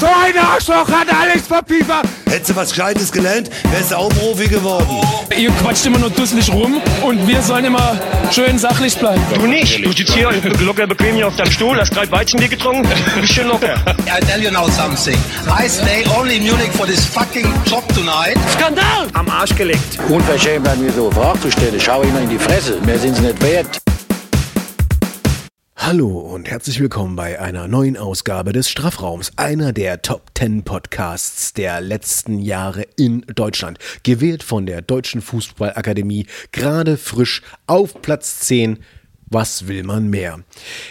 So ein Arschloch hat alles verpiefert. Hättest du was Gescheites gelernt, wärst du auch Profi geworden. Ihr quatscht immer nur dusselig rum und wir sollen immer schön sachlich bleiben. Du nicht. Du sitzt hier locker bequem hier auf deinem Stuhl, hast drei Weizenbier getrunken, bist schön locker. I tell you now something. I stay only in Munich for this fucking job tonight. Skandal! Am Arsch gelegt. Unverschämt an mir so Fragen zu stellen. Schau immer in die Fresse. Mehr sind sie nicht wert. Hallo und herzlich willkommen bei einer neuen Ausgabe des Strafraums, einer der Top 10 Podcasts der letzten Jahre in Deutschland. Gewählt von der Deutschen Fußballakademie, gerade frisch auf Platz 10 was will man mehr?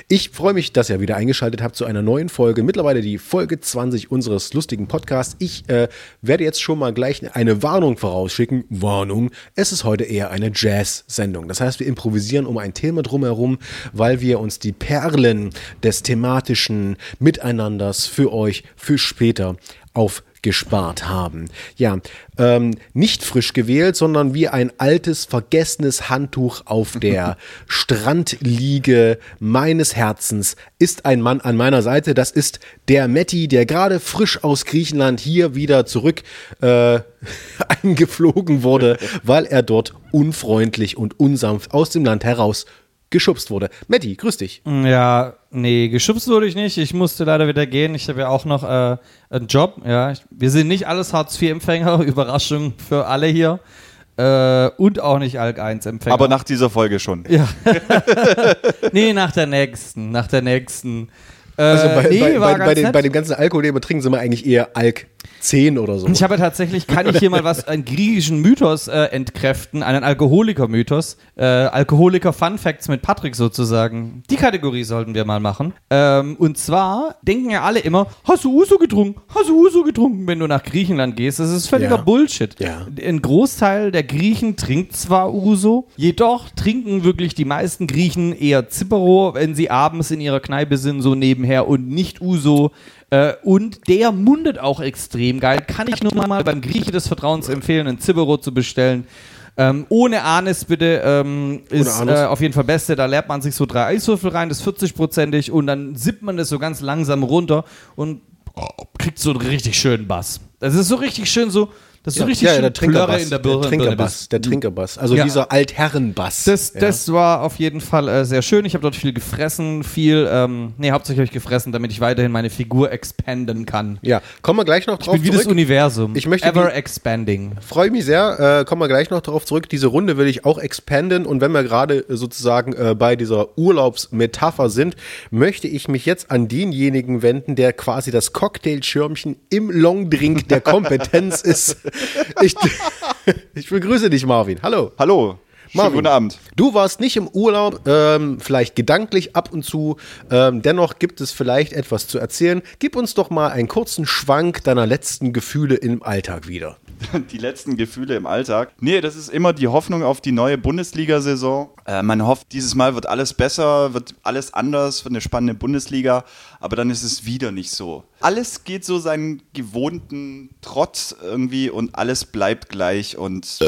Ich freue mich, dass ihr wieder eingeschaltet habt zu einer neuen Folge. Mittlerweile die Folge 20 unseres lustigen Podcasts. Ich äh, werde jetzt schon mal gleich eine Warnung vorausschicken. Warnung, es ist heute eher eine Jazz-Sendung. Das heißt, wir improvisieren um ein Thema drumherum, weil wir uns die Perlen des thematischen Miteinanders für euch für später aufgespart haben. Ja, ähm, nicht frisch gewählt, sondern wie ein altes, vergessenes Handtuch auf der Strandliege meines Herzens ist ein Mann an meiner Seite. Das ist der Metti, der gerade frisch aus Griechenland hier wieder zurück äh, eingeflogen wurde, weil er dort unfreundlich und unsanft aus dem Land heraus geschubst wurde. Metti, grüß dich. Ja, nee, geschubst wurde ich nicht. Ich musste leider wieder gehen. Ich habe ja auch noch äh, einen Job. Ja, ich, wir sind nicht alles Hartz-IV-Empfänger. Überraschung für alle hier. Äh, und auch nicht Alk-1-Empfänger. Aber nach dieser Folge schon. Ja. nee, nach der nächsten. Nach der nächsten. Äh, Also bei, nee, bei, war bei, ganz bei, den, bei dem ganzen Alkohol, den wir trinken, sind wir eigentlich eher Alk 10 oder so. Ich habe tatsächlich, kann ich hier mal was, einen griechischen Mythos äh, entkräften, einen Alkoholiker-Mythos. Äh, Alkoholiker-Fun-Facts mit Patrick sozusagen. Die Kategorie sollten wir mal machen. Ähm, und zwar denken ja alle immer, hast du Uso getrunken? Hast du Uso getrunken, wenn du nach Griechenland gehst? Das ist völliger Ja. Bullshit. Ja. Ein Großteil der Griechen trinkt zwar Uso, jedoch trinken wirklich die meisten Griechen eher Zippero, wenn sie abends in ihrer Kneipe sind, so nebenher und nicht Uso. Äh, und der mundet auch extrem geil. Kann ich nur mal beim Grieche des Vertrauens empfehlen, einen Zibbero zu bestellen. Ähm, ohne Anis bitte ähm, ist Anis. äh, auf jeden Fall beste. Da leert man sich so drei Eiswürfel rein, das ist 40-prozentig und dann sippt man das so ganz langsam runter und kriegt so einen richtig schönen Bass. Das ist so richtig schön so, das ist so richtig ja, ja, schön der Plörre Trinkerbass, in der der Birne. Trinkerbass, der Trinkerbass, also Ja. dieser Altherrenbass. Das, ja. das war auf jeden Fall äh, sehr schön. Ich habe dort viel gefressen, viel, ähm, nee, hauptsächlich habe ich gefressen, damit ich weiterhin meine Figur expanden kann. ja, kommen wir gleich noch Ich drauf bin wie das zurück. Universum. Ich möchte Ever die- expanding. Freue mich sehr, äh, kommen wir gleich noch darauf zurück. Diese Runde will ich auch expanden und wenn wir gerade äh, sozusagen äh, bei dieser Urlaubsmetapher sind, möchte ich mich jetzt an denjenigen wenden, der quasi das Cocktailschirmchen im Longdrink der Kompetenz ist. Ich, ich begrüße dich, Marvin. Hallo. Hallo. Schönen Marvin, guten Abend. Du warst nicht im Urlaub, ähm, vielleicht gedanklich ab und zu. Ähm, dennoch gibt es vielleicht etwas zu erzählen. Gib uns doch mal einen kurzen Schwank deiner letzten Gefühle im Alltag wieder. Die letzten Gefühle im Alltag. Nee, das ist immer die Hoffnung auf die neue Bundesliga-Saison. Äh, man hofft, dieses Mal wird alles besser, wird alles anders, wird eine spannende Bundesliga, aber dann ist es wieder nicht so. Alles geht so seinen gewohnten Trott irgendwie und alles bleibt gleich und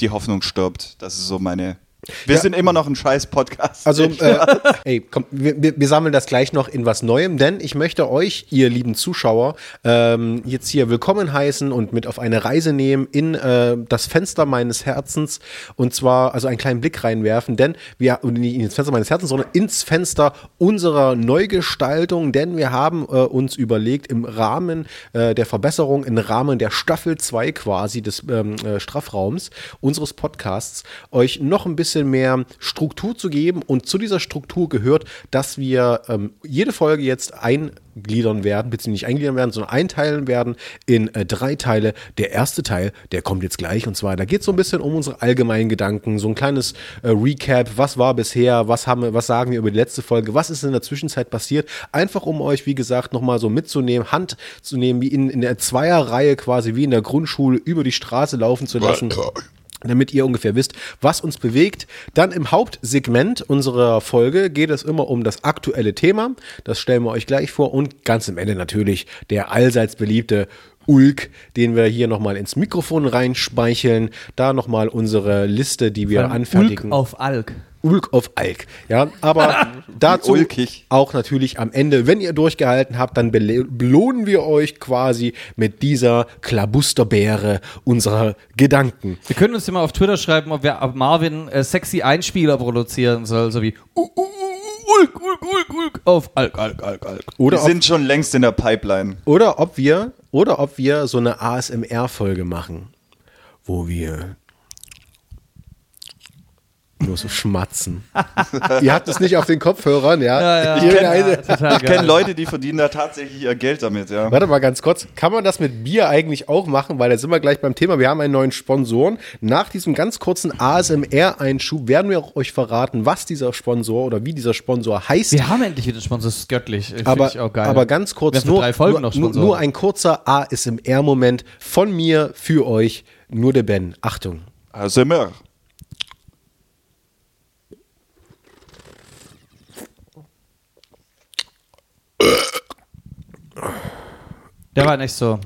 die Hoffnung stirbt. Das ist so meine. Wir Ja. sind immer noch ein scheiß Podcast. Also, äh, ey, komm, wir, wir, sammeln das gleich noch in was Neuem, denn ich möchte euch, ihr lieben Zuschauer, ähm, jetzt hier willkommen heißen und mit auf eine Reise nehmen in äh, das Fenster meines Herzens und zwar also einen kleinen Blick reinwerfen, denn wir nicht ins Fenster meines Herzens, sondern ins Fenster unserer Neugestaltung, denn wir haben äh, uns überlegt, im Rahmen äh, der Verbesserung, im Rahmen der Staffel 2 quasi des ähm, äh, Strafraums unseres Podcasts, euch noch ein bisschen mehr Struktur zu geben. Und zu dieser Struktur gehört, dass wir ähm, jede Folge jetzt eingliedern werden, beziehungsweise nicht eingliedern werden, sondern einteilen werden in äh, drei Teile. Der erste Teil, der kommt jetzt gleich und zwar, da geht es so ein bisschen um unsere allgemeinen Gedanken, so ein kleines äh, Recap, was war bisher, was haben wir, was sagen wir über die letzte Folge, was ist in der Zwischenzeit passiert, einfach um euch, wie gesagt, nochmal so mitzunehmen, Hand zu nehmen, wie in, in der Zweierreihe quasi, wie in der Grundschule, über die Straße laufen zu lassen damit ihr ungefähr wisst, was uns bewegt. Dann im Hauptsegment unserer Folge geht es immer um das aktuelle Thema. Das stellen wir euch gleich vor. Und ganz am Ende natürlich der allseits beliebte Ulk, den wir hier nochmal ins Mikrofon reinspeicheln. Da nochmal unsere Liste, die wir anfertigen. Ulk auf Alk. Ulk auf Alk. Ja, aber dazu ulkig. auch natürlich am Ende, wenn ihr durchgehalten habt, dann belohnen wir euch quasi mit dieser Klabusterbeere unserer Gedanken. Wir können uns ja mal auf Twitter schreiben, ob wir ab Marvin äh, sexy Einspieler produzieren soll, so wie uh, uh, Ulk, Ulk, Ulk, Ulk auf Alk, Alk, Alk, Alk. Wir Oder ob, sind schon längst in der Pipeline. oder ob wir, oder ob wir so eine ASMR-Folge machen, wo wir nur so schmatzen. ihr habt es nicht auf den Kopfhörern, ja? Ja, ja, Ich total Ich kenne. Leute, die verdienen da tatsächlich ihr Geld damit, ja. Warte mal ganz kurz. Kann man das mit Bier eigentlich auch machen? Weil da sind wir gleich beim Thema. Wir haben einen neuen Sponsoren. Nach diesem ganz kurzen ASMR-Einschub werden wir auch euch verraten, was dieser Sponsor oder wie dieser Sponsor heißt. Wir haben endlich wieder einen Sponsor, das ist göttlich. Aber, ich auch geil. aber ganz kurz, nur, drei Folgen nur, noch nur, Sponsoren. nur ein kurzer ASMR-Moment von mir für euch. Nur der Ben. Achtung. ASMR. Der war nicht so.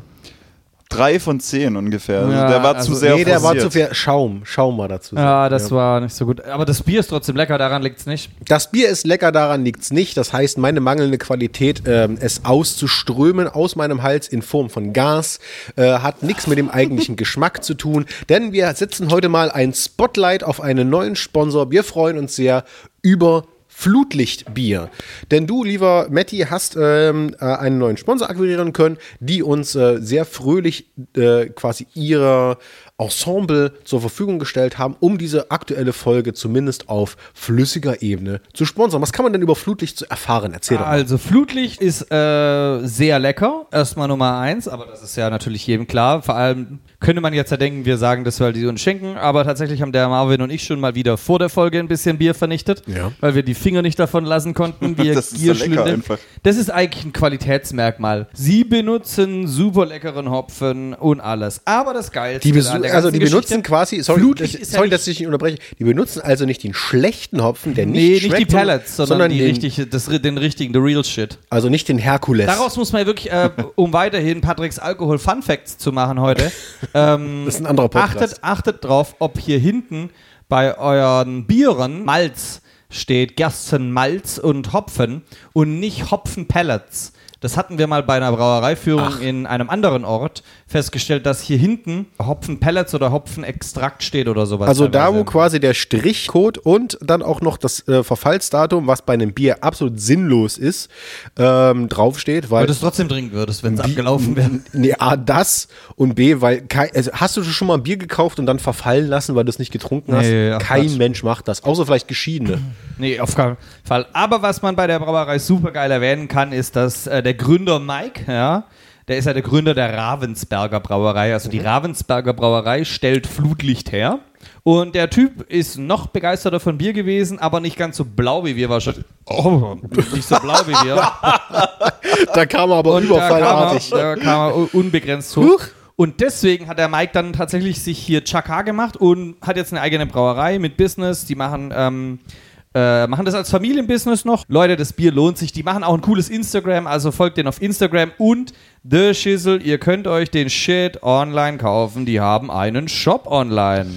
Drei von zehn ungefähr. Also Ja, der war also- zu sehr nee, der war forciert. zu viel Schaum. Schaum war dazu. Ja, das war nicht so gut. Aber das Bier ist trotzdem lecker, daran liegt's nicht. Das Bier ist lecker, daran liegt's nicht. Das heißt, meine mangelnde Qualität, ähm, es auszuströmen aus meinem Hals in Form von Gas, äh, hat nichts mit dem eigentlichen Geschmack zu tun. Denn wir setzen heute mal ein Spotlight auf einen neuen Sponsor. Wir freuen uns sehr über Flutlichtbier. Denn du, lieber Matti, hast ähm, äh, einen neuen Sponsor akquirieren können, die uns äh, sehr fröhlich äh, quasi ihrer Ensemble zur Verfügung gestellt haben, um diese aktuelle Folge zumindest auf flüssiger Ebene zu sponsern. Was kann man denn über Flutlicht zu erfahren? Erzähl doch mal. Also Flutlicht ist äh, sehr lecker, erstmal Nummer eins, aber das ist ja natürlich jedem klar. Vor allem könnte man jetzt ja denken, wir sagen das, weil die uns schenken, aber tatsächlich haben der Marvin und ich schon mal wieder vor der Folge ein bisschen Bier vernichtet, Ja. weil wir die Finger nicht davon lassen konnten. Wir Das ist so lecker einfach. Das ist eigentlich ein Qualitätsmerkmal. Sie benutzen super leckeren Hopfen und alles. Aber das Geilste Die also die benutzen Geschichte- quasi, sorry, ja sorry nicht- dass ich dich unterbreche, die benutzen also nicht den schlechten Hopfen, der nicht Nee, nicht die Pellets, sondern, die den, richtige, das, den richtigen, the real shit. also nicht den Herkules. Daraus muss man ja wirklich, äh, um weiterhin Patricks Alkohol Fun Facts zu machen heute, ähm, das ist ein anderer Podcast. achtet, achtet drauf, ob hier hinten bei euren Bieren Malz steht, Gerstenmalz und Hopfen und nicht Hopfenpellets. Das hatten wir mal bei einer Brauereiführung in einem anderen Ort festgestellt, dass hier hinten Hopfenpellets oder Hopfenextrakt steht oder sowas. Also da, wo quasi der Strichcode und dann auch noch das äh, Verfallsdatum, was bei einem Bier absolut sinnlos ist, ähm, draufsteht, weil Weil du es trotzdem trinken würdest, wenn es abgelaufen wäre. Nee, A, das und B, weil kei- also hast du schon mal ein Bier gekauft und dann verfallen lassen, weil du es nicht getrunken hast? Nee, ach Kein Quatsch. Mensch macht das, außer vielleicht Geschiedene. Nee, auf keinen Fall. Aber was man bei der Brauerei super geil erwähnen kann, ist, dass äh, der Gründer Mike, ja, der ist ja der Gründer der Ravensberger Brauerei. Also die Ravensberger Brauerei stellt Flutlicht her. Und der Typ ist noch begeisterter von Bier gewesen, aber nicht ganz so blau wie wir wahrscheinlich. Oh, nicht so blau wie wir. da kam er aber Und da kam, er, überfallartig. da kam er unbegrenzt hoch. Und deswegen hat der Mike dann tatsächlich sich hier Chaka gemacht und hat jetzt eine eigene Brauerei mit Business. Die machen, ähm, äh, machen das als Familienbusiness noch. Leute, das Bier lohnt sich. Die machen auch ein cooles Instagram, also folgt denen auf Instagram. Und The Schissel, ihr könnt euch den Shit online kaufen. Die haben einen Shop online.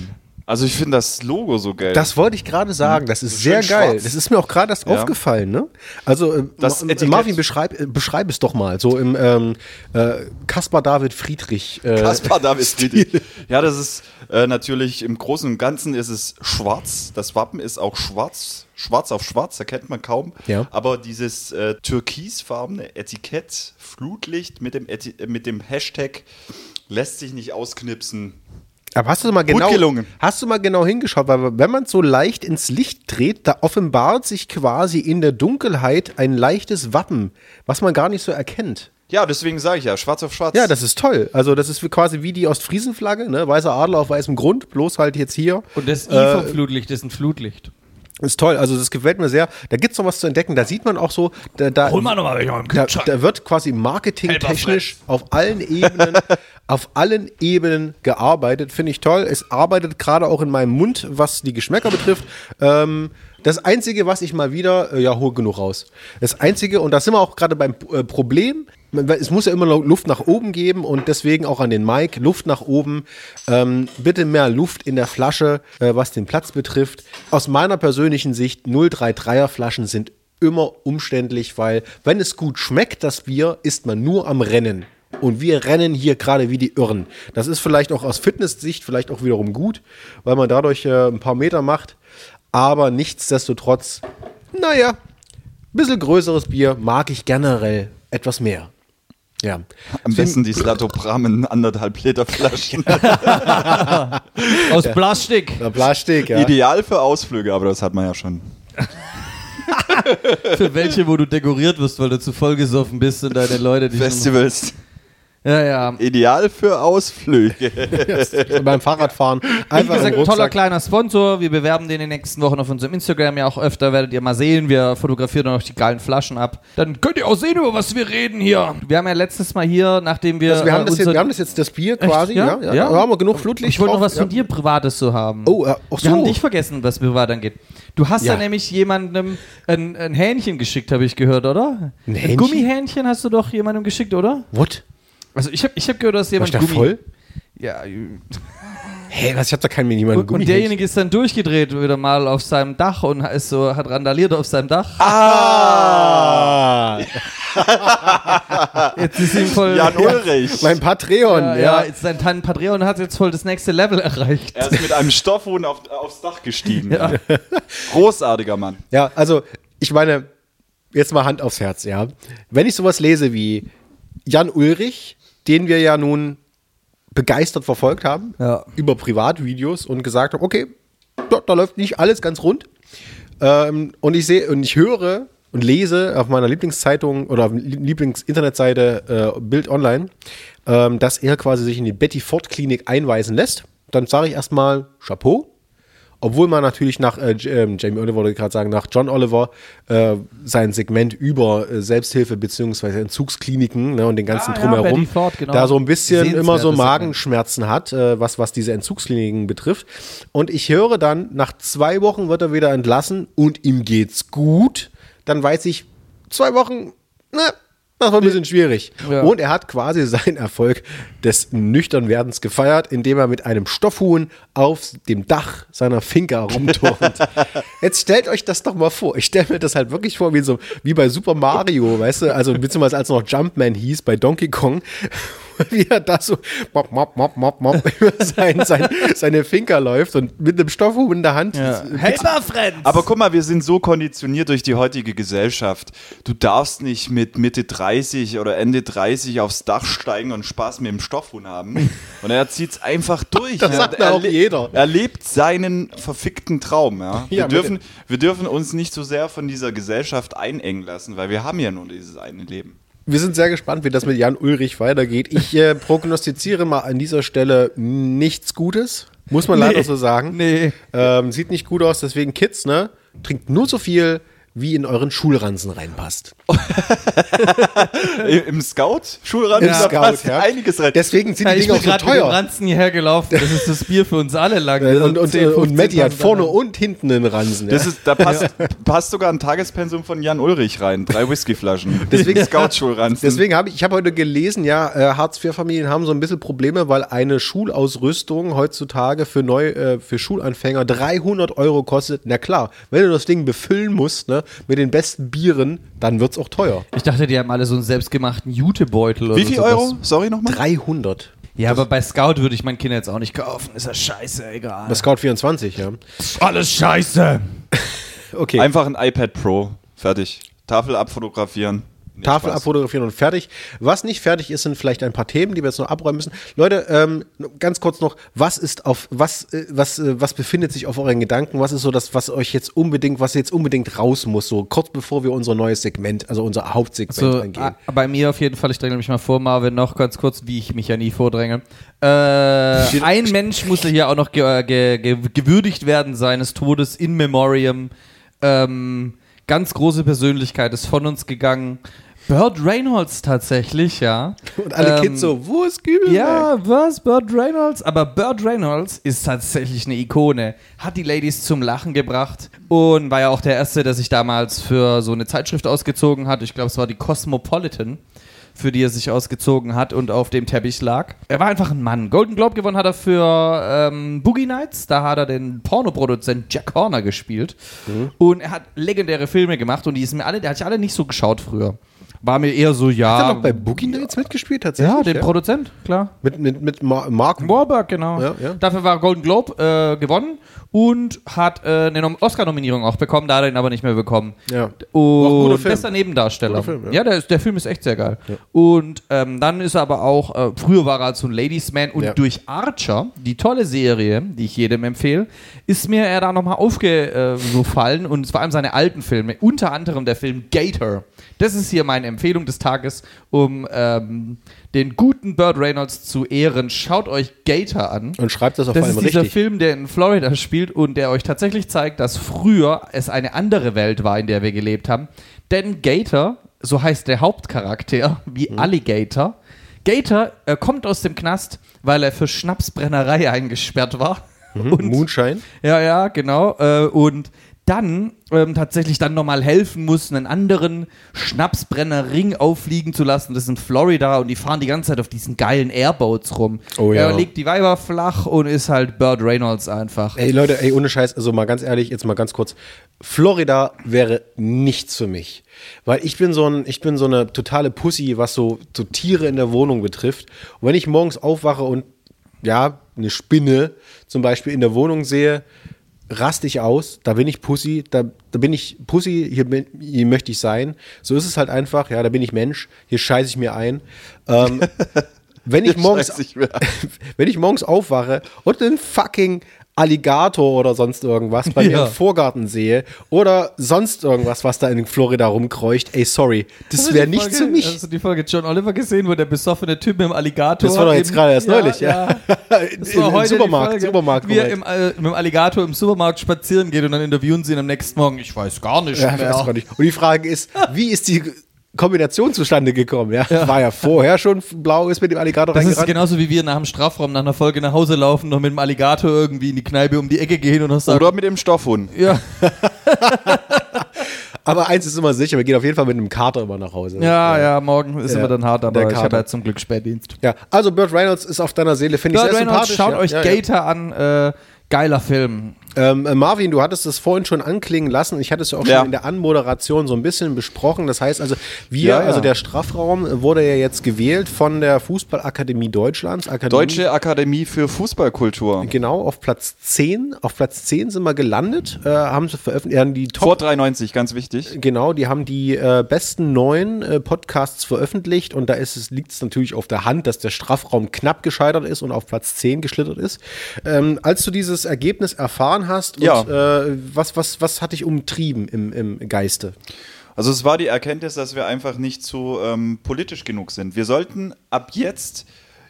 Also ich finde das Logo so geil. Das wollte ich gerade sagen. Das ist Schön sehr geil. schwarz. Das ist mir auch gerade erst Ja. aufgefallen. Ne? Also äh, Das Ma- Etikett. Marvin, beschreib, äh, beschreib es doch mal. So im ähm, äh, Kaspar David Friedrich. Äh, Kaspar David Friedrich. Ja, das ist äh, natürlich im Großen und Ganzen ist es schwarz. Das Wappen ist auch schwarz. Schwarz auf schwarz, erkennt man kaum. Ja. Aber dieses äh, türkisfarbene Etikett, Flutlicht mit dem, Eti mit dem Hashtag lässt sich nicht ausknipsen. Aber hast du mal genau, gelungen. hast du mal genau hingeschaut, weil wenn man so leicht ins Licht dreht, da offenbart sich quasi in der Dunkelheit ein leichtes Wappen, was man gar nicht so erkennt. Ja, deswegen sage ich ja, schwarz auf schwarz. Ja, das ist toll. Also das ist quasi wie die Ostfriesenflagge, ne? Weißer Adler auf weißem Grund, bloß halt jetzt hier. Und das I Äh, vom Flutlicht ist ein Flutlicht. Ist toll, also das gefällt mir sehr. Da gibt's noch was zu entdecken. Da sieht man auch so, da, da, Hol mal noch mal welche im da, da wird quasi marketingtechnisch auf allen Ebenen auf allen Ebenen gearbeitet. Finde ich toll. Es arbeitet gerade auch in meinem Mund, was die Geschmäcker betrifft. Ähm, das Einzige, was ich mal wieder, äh, ja, hol genug raus. Das Einzige, und da sind wir auch gerade beim äh, Problem, es muss ja immer Luft nach oben geben und deswegen auch an den Mike, Luft nach oben. Ähm, bitte mehr Luft in der Flasche, äh, was den Platz betrifft. Aus meiner persönlichen Sicht, 033er Flaschen sind immer umständlich, weil wenn es gut schmeckt, das Bier, ist man nur am Rennen. Und wir rennen hier gerade wie die Irren. Das ist vielleicht auch aus Fitnesssicht vielleicht auch wiederum gut, weil man dadurch äh, ein paar Meter macht. Aber nichtsdestotrotz, naja, ein bisschen größeres Bier mag ich generell etwas mehr. Ja. Am besten die Slatopram anderthalb Liter Flaschen. Aus Plastik. Na, Plastik, ja. Ideal für Ausflüge, aber das hat man ja schon. Für welche, wo du dekoriert wirst, weil du zu vollgesoffen bist und deine Leute dich. Festivals. Ja, ja. Ideal für Ausflüge. beim Fahrradfahren. Wie Einfach im gesagt, toller kleiner Sponsor. Wir bewerben den in den nächsten Wochen auf unserem Instagram ja auch öfter. Werdet ihr mal sehen. Wir fotografieren dann auch die geilen Flaschen ab. Dann könnt ihr auch sehen, über was wir reden hier. Wir haben ja letztes Mal hier, nachdem wir. Also wir, haben äh, das jetzt, unser- wir haben das jetzt das Bier quasi, Ja? ja, ja, Ja? Da haben wir genug Flutlicht Ich wollte noch was ja. von dir Privates zu haben. Oh, äh, ach Wir haben so. dich vergessen, was privat angeht. Du hast Ja. ja, nämlich jemandem ein, ein Hähnchen geschickt, habe ich gehört, oder? Ein Hähnchen? Gummihähnchen hast du doch jemandem geschickt, oder? What? Also ich habe ich hab gehört, dass War jemand ich da Gummi... voll? Ja, Hä, was? Ich hab da keinen niemanden und, und derjenige ist dann durchgedreht wieder mal auf seinem Dach und ist so, hat randaliert auf seinem Dach. Ah! Jetzt ist ihm voll... Jan Ulrich. Mein Patreon, ja, ja. ja, jetzt sein Tan Patreon hat jetzt voll das nächste Level erreicht. Er ist mit einem Stoffhuhn auf, aufs Dach gestiegen. Ja. Großartiger Mann. Ja, also ich meine, jetzt mal Hand aufs Herz, ja. Wenn ich sowas lese wie Jan Ulrich, den wir ja nun begeistert verfolgt haben, Ja. über Privatvideos und gesagt haben, okay, da, da läuft nicht alles ganz rund. Ähm, und ich sehe und ich höre und lese auf meiner Lieblingszeitung oder Lieblingsinternetseite äh, Bild Online, ähm, dass er quasi sich in die Betty Ford Klinik einweisen lässt. Dann sage ich erstmal Chapeau. Obwohl man natürlich nach äh, ähm, Jamie Oliver wollte gerade sagen, nach John Oliver äh, sein Segment über äh, Selbsthilfe beziehungsweise Entzugskliniken ne, und den ganzen Ah, ja, drumherum, Betty Ford, genau. da so ein bisschen immer so Magenschmerzen hat, äh, was, was diese Entzugskliniken betrifft. Und ich höre dann, nach zwei Wochen wird er wieder entlassen und ihm geht's gut. Dann weiß ich, zwei Wochen, ne, das war ein bisschen schwierig. Ja. Und er hat quasi seinen Erfolg des Nüchternwerdens gefeiert, indem er mit einem Stoffhuhn auf dem Dach seiner Finca rumturnt. Jetzt stellt euch das doch mal vor. Ich stelle mir das halt wirklich vor, wie, so, wie bei Super Mario, weißt du, also beziehungsweise als noch Jumpman hieß bei Donkey Kong. Wie er da so mop, mop, mop, mop, mop über sein, sein, seine Finca läuft und mit einem Stoffhuhn in der Hand. Helmer Friends! Aber guck mal, wir sind so konditioniert durch die heutige Gesellschaft. Du darfst nicht mit Mitte 30 oder Ende 30 aufs Dach steigen und Spaß mit dem Stoffhuhn haben. Und er zieht's einfach durch. Das Ja, sagt er auch jeder. Er lebt seinen verfickten Traum. Ja? Wir, Ja, dürfen, wir dürfen uns nicht so sehr von dieser Gesellschaft einengen lassen, weil wir haben ja nur dieses eine Leben. Wir sind sehr gespannt, wie das mit Jan Ulrich weitergeht. Ich äh, prognostiziere mal an dieser Stelle nichts Gutes. Muss man leider so sagen. Nee. Ähm, sieht nicht gut aus, deswegen Kids, ne? Trinkt nur so viel, wie in euren Schulranzen reinpasst. Im Scout? Schulrand? Im da Scout, ja. Einiges rein. Deswegen sind Ja, die ich Dinger auch so teuer. Ranzen hierher gelaufen. Das ist das Bier für uns alle lang. Äh, Und, und, 10, und 15, Matti hat 20 vorne und hinten einen Ransen. Das ja. ist, da passt, passt sogar ein Tagespensum von Jan Ulrich rein. Drei Whiskyflaschen. Deswegen- Scout-Schulranzen. Deswegen habe ich, ich habe heute gelesen, ja, äh, Hartz-IV-Familien haben so ein bisschen Probleme, weil eine Schulausrüstung heutzutage für neu, äh, für Schulanfänger 300 Euro kostet. Na klar, wenn du das Ding befüllen musst, ne, mit den besten Bieren, dann wird's auch teuer. Ich dachte, die haben alle so einen selbstgemachten Jutebeutel oder Wie viel sowas. Euro? Sorry nochmal. 300. Ja, aber bei Scout würde ich meinen Kindern jetzt auch nicht kaufen. Ist ja scheiße, egal. Bei Scout 24, ja. alles scheiße. Okay. Einfach ein iPad Pro. Fertig. Tafel abfotografieren. Nee, Tafel Spaß. abfotografieren und fertig. Was nicht fertig ist, sind vielleicht ein paar Themen, die wir jetzt noch abräumen müssen. Leute, ähm, ganz kurz noch, was ist auf, was, äh, was, äh, was befindet sich auf euren Gedanken? Was ist so das, was euch jetzt unbedingt, was jetzt unbedingt raus muss, so kurz bevor wir unser neues Segment, also unser Hauptsegment So, angehen? ah, bei mir auf jeden Fall, ich dränge mich mal vor, Marvin, noch ganz kurz, wie ich mich ja nie vordränge. Äh, ein Mensch musste hier auch noch ge ge ge gewürdigt werden seines Todes in Memoriam. Ähm, ganz große Persönlichkeit ist von uns gegangen. Burt Reynolds tatsächlich, ja. Und alle Ähm, Kids so, wo ist Gübel? Ja, was? Burt Reynolds? Aber Burt Reynolds ist tatsächlich eine Ikone. Hat die Ladies zum Lachen gebracht und war ja auch der Erste, der sich damals für so eine Zeitschrift ausgezogen hat. Ich glaube, es war die Cosmopolitan, für die er sich ausgezogen hat und auf dem Teppich lag. Er war einfach ein Mann. Golden Globe gewonnen hat er für ähm, Boogie Nights. Da hat er den Pornoproduzent Jack Horner gespielt. Und er hat legendäre Filme gemacht und die sind mir alle, der hat ich alle nicht so geschaut früher. War mir eher so, ja. Hat er noch bei Boogie Nights mitgespielt tatsächlich? ja, den Produzent, klar. Mit, mit, mit Mar Mark Wahlberg, genau. Ja, ja. Dafür war Golden Globe äh, gewonnen und hat äh, eine Nom- Oscar-Nominierung auch bekommen, da hat er ihn aber nicht mehr bekommen. Ja. Und bester Nebendarsteller. Film, ja. ja, der, ist, der Film ist echt sehr geil. Und ähm, dann ist er aber auch, äh, früher war er als so ein Ladiesman und Ja. durch Archer, die tolle Serie, die ich jedem empfehle, ist mir er da nochmal aufgefallen und vor allem seine alten Filme, unter anderem der Film Gator. Das ist hier meine Empfehlung des Tages, um ähm, den guten Burt Reynolds zu ehren. Schaut euch Gator an. und schreibt das auf Das allem ist dieser richtig. Film, der in Florida spielt und der euch tatsächlich zeigt, dass früher es eine andere Welt war, in der wir gelebt haben. Denn Gator, so heißt der Hauptcharakter, wie Mhm. Alligator. Gator äh, kommt aus dem Knast, weil er für Schnapsbrennerei eingesperrt war. Und Moonshine. ja, ja, genau. Äh, und dann ähm, tatsächlich dann nochmal helfen muss, einen anderen Schnapsbrennerring auffliegen zu lassen. Das ist in Florida und die fahren die ganze Zeit auf diesen geilen Airboats rum. Oh ja. Er legt die Weiber flach und ist halt Burt Reynolds einfach. Ey Leute, ey, ohne Scheiß, also mal ganz ehrlich, jetzt mal ganz kurz. Florida wäre nichts für mich. Weil ich bin so ein, ich bin so eine totale Pussy, was so, so Tiere in der Wohnung betrifft. Und wenn ich morgens aufwache und ja, eine Spinne zum Beispiel in der Wohnung sehe, raste ich aus, da bin ich Pussy, da, da bin ich Pussy, hier, bin, hier möchte ich sein. So ist es halt einfach, ja, da bin ich Mensch, hier scheiße ich mir ein. Ähm, wenn ich morgens, ich mir ein. wenn ich morgens aufwache und einen fucking Alligator oder sonst irgendwas bei mir Ja. im Vorgarten sehe oder sonst irgendwas, was da in Florida rumkreucht, ey, sorry, das wäre nicht für mich. Hast du die Folge John Oliver gesehen, wo der besoffene Typ mit dem Alligator. Das war doch jetzt im- gerade erst neulich, ja. Das war Im heute Supermarkt, die Folge, Supermarkt, wie er im, äh, mit dem Alligator im Supermarkt spazieren geht und dann interviewen sie ihn am nächsten Morgen. Ich weiß gar nicht Ja, mehr. weiß gar nicht. Und die Frage ist, wie ist die Kombination zustande gekommen? Ja? War ja vorher schon blau, ist mit dem Alligator Das ist genauso wie wir nach dem Strafraum nach einer Folge nach Hause laufen und mit dem Alligator irgendwie in die Kneipe um die Ecke gehen und noch sagen, Oder mit dem Stoffhund. ja, Aber eins ist immer sicher, wir gehen auf jeden Fall mit einem Kater immer nach Hause. ja, ja, morgen ist Ja, immer dann hart, aber der ich habe Kater. ja zum Glück Spätdienst. Ja, also Burt Reynolds ist auf deiner Seele, finde ich Burt sehr Reynolds, sympathisch. schaut ja. euch ja, ja. Gator an, äh, geiler Film. Ähm, äh, Marvin, du hattest es vorhin schon anklingen lassen. Ich hatte es ja auch Ja. schon in der Anmoderation so ein bisschen besprochen. Das heißt also, wir, Ja, ja. also der Strafraum wurde ja jetzt gewählt von der Fußballakademie Deutschlands. Akademie, Deutsche Akademie für Fußballkultur. Genau, auf Platz 10. Auf Platz 10 sind wir gelandet. Äh, haben sie veröffentlicht, äh, die Top Vor 93, ganz wichtig. Genau, die haben die äh, besten neun äh, Podcasts veröffentlicht und da liegt es natürlich auf der Hand, dass der Strafraum knapp gescheitert ist und auf Platz 10 geschlittert ist. Ähm, als du dieses Ergebnis erfahren hast, und, Ja. äh, was, was, was hat dich umtrieben im, im Geiste? Also es war die Erkenntnis, dass wir einfach nicht so ähm, politisch genug sind. Wir sollten ab jetzt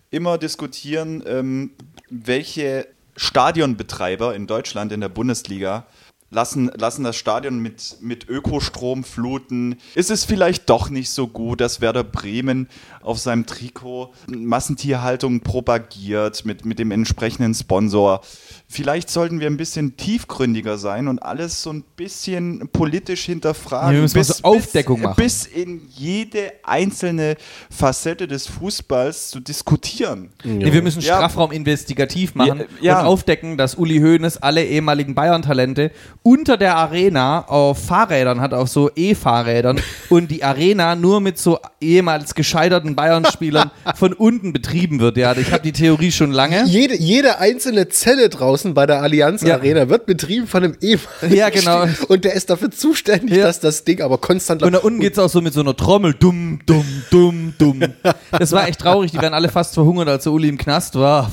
immer diskutieren, ähm, welche Stadionbetreiber in Deutschland in der Bundesliga lassen, lassen das Stadion mit, mit Ökostrom fluten. Ist es vielleicht doch nicht so gut, dass Werder Bremen auf seinem Trikot Massentierhaltung propagiert mit, mit dem entsprechenden Sponsor? Vielleicht sollten wir ein bisschen tiefgründiger sein und alles so ein bisschen politisch hinterfragen. Wir müssen mal so Aufdeckung machen. bis in jede einzelne Facette des Fußballs zu diskutieren. Nee, wir müssen Ja. Strafraum investigativ machen Ja, ja. und aufdecken, dass Uli Hoeneß alle ehemaligen Bayern-Talente unter der Arena auf Fahrrädern hat, auf so E-Fahrrädern und die Arena nur mit so ehemals gescheiterten Bayern-Spielern von unten betrieben wird. Ja, ich habe die Theorie schon lange. Jede, jede einzelne Zelle draußen bei der Allianz Ja. Arena wird betrieben von einem ehemaligen Ja, genau. Und der ist dafür zuständig, Ja. dass das Ding aber konstant Und da unten geht's auch so mit so einer Trommel. Dumm, dumm, dumm, dumm. Das war echt traurig. Die wären alle fast verhungert, als der Uli im Knast war.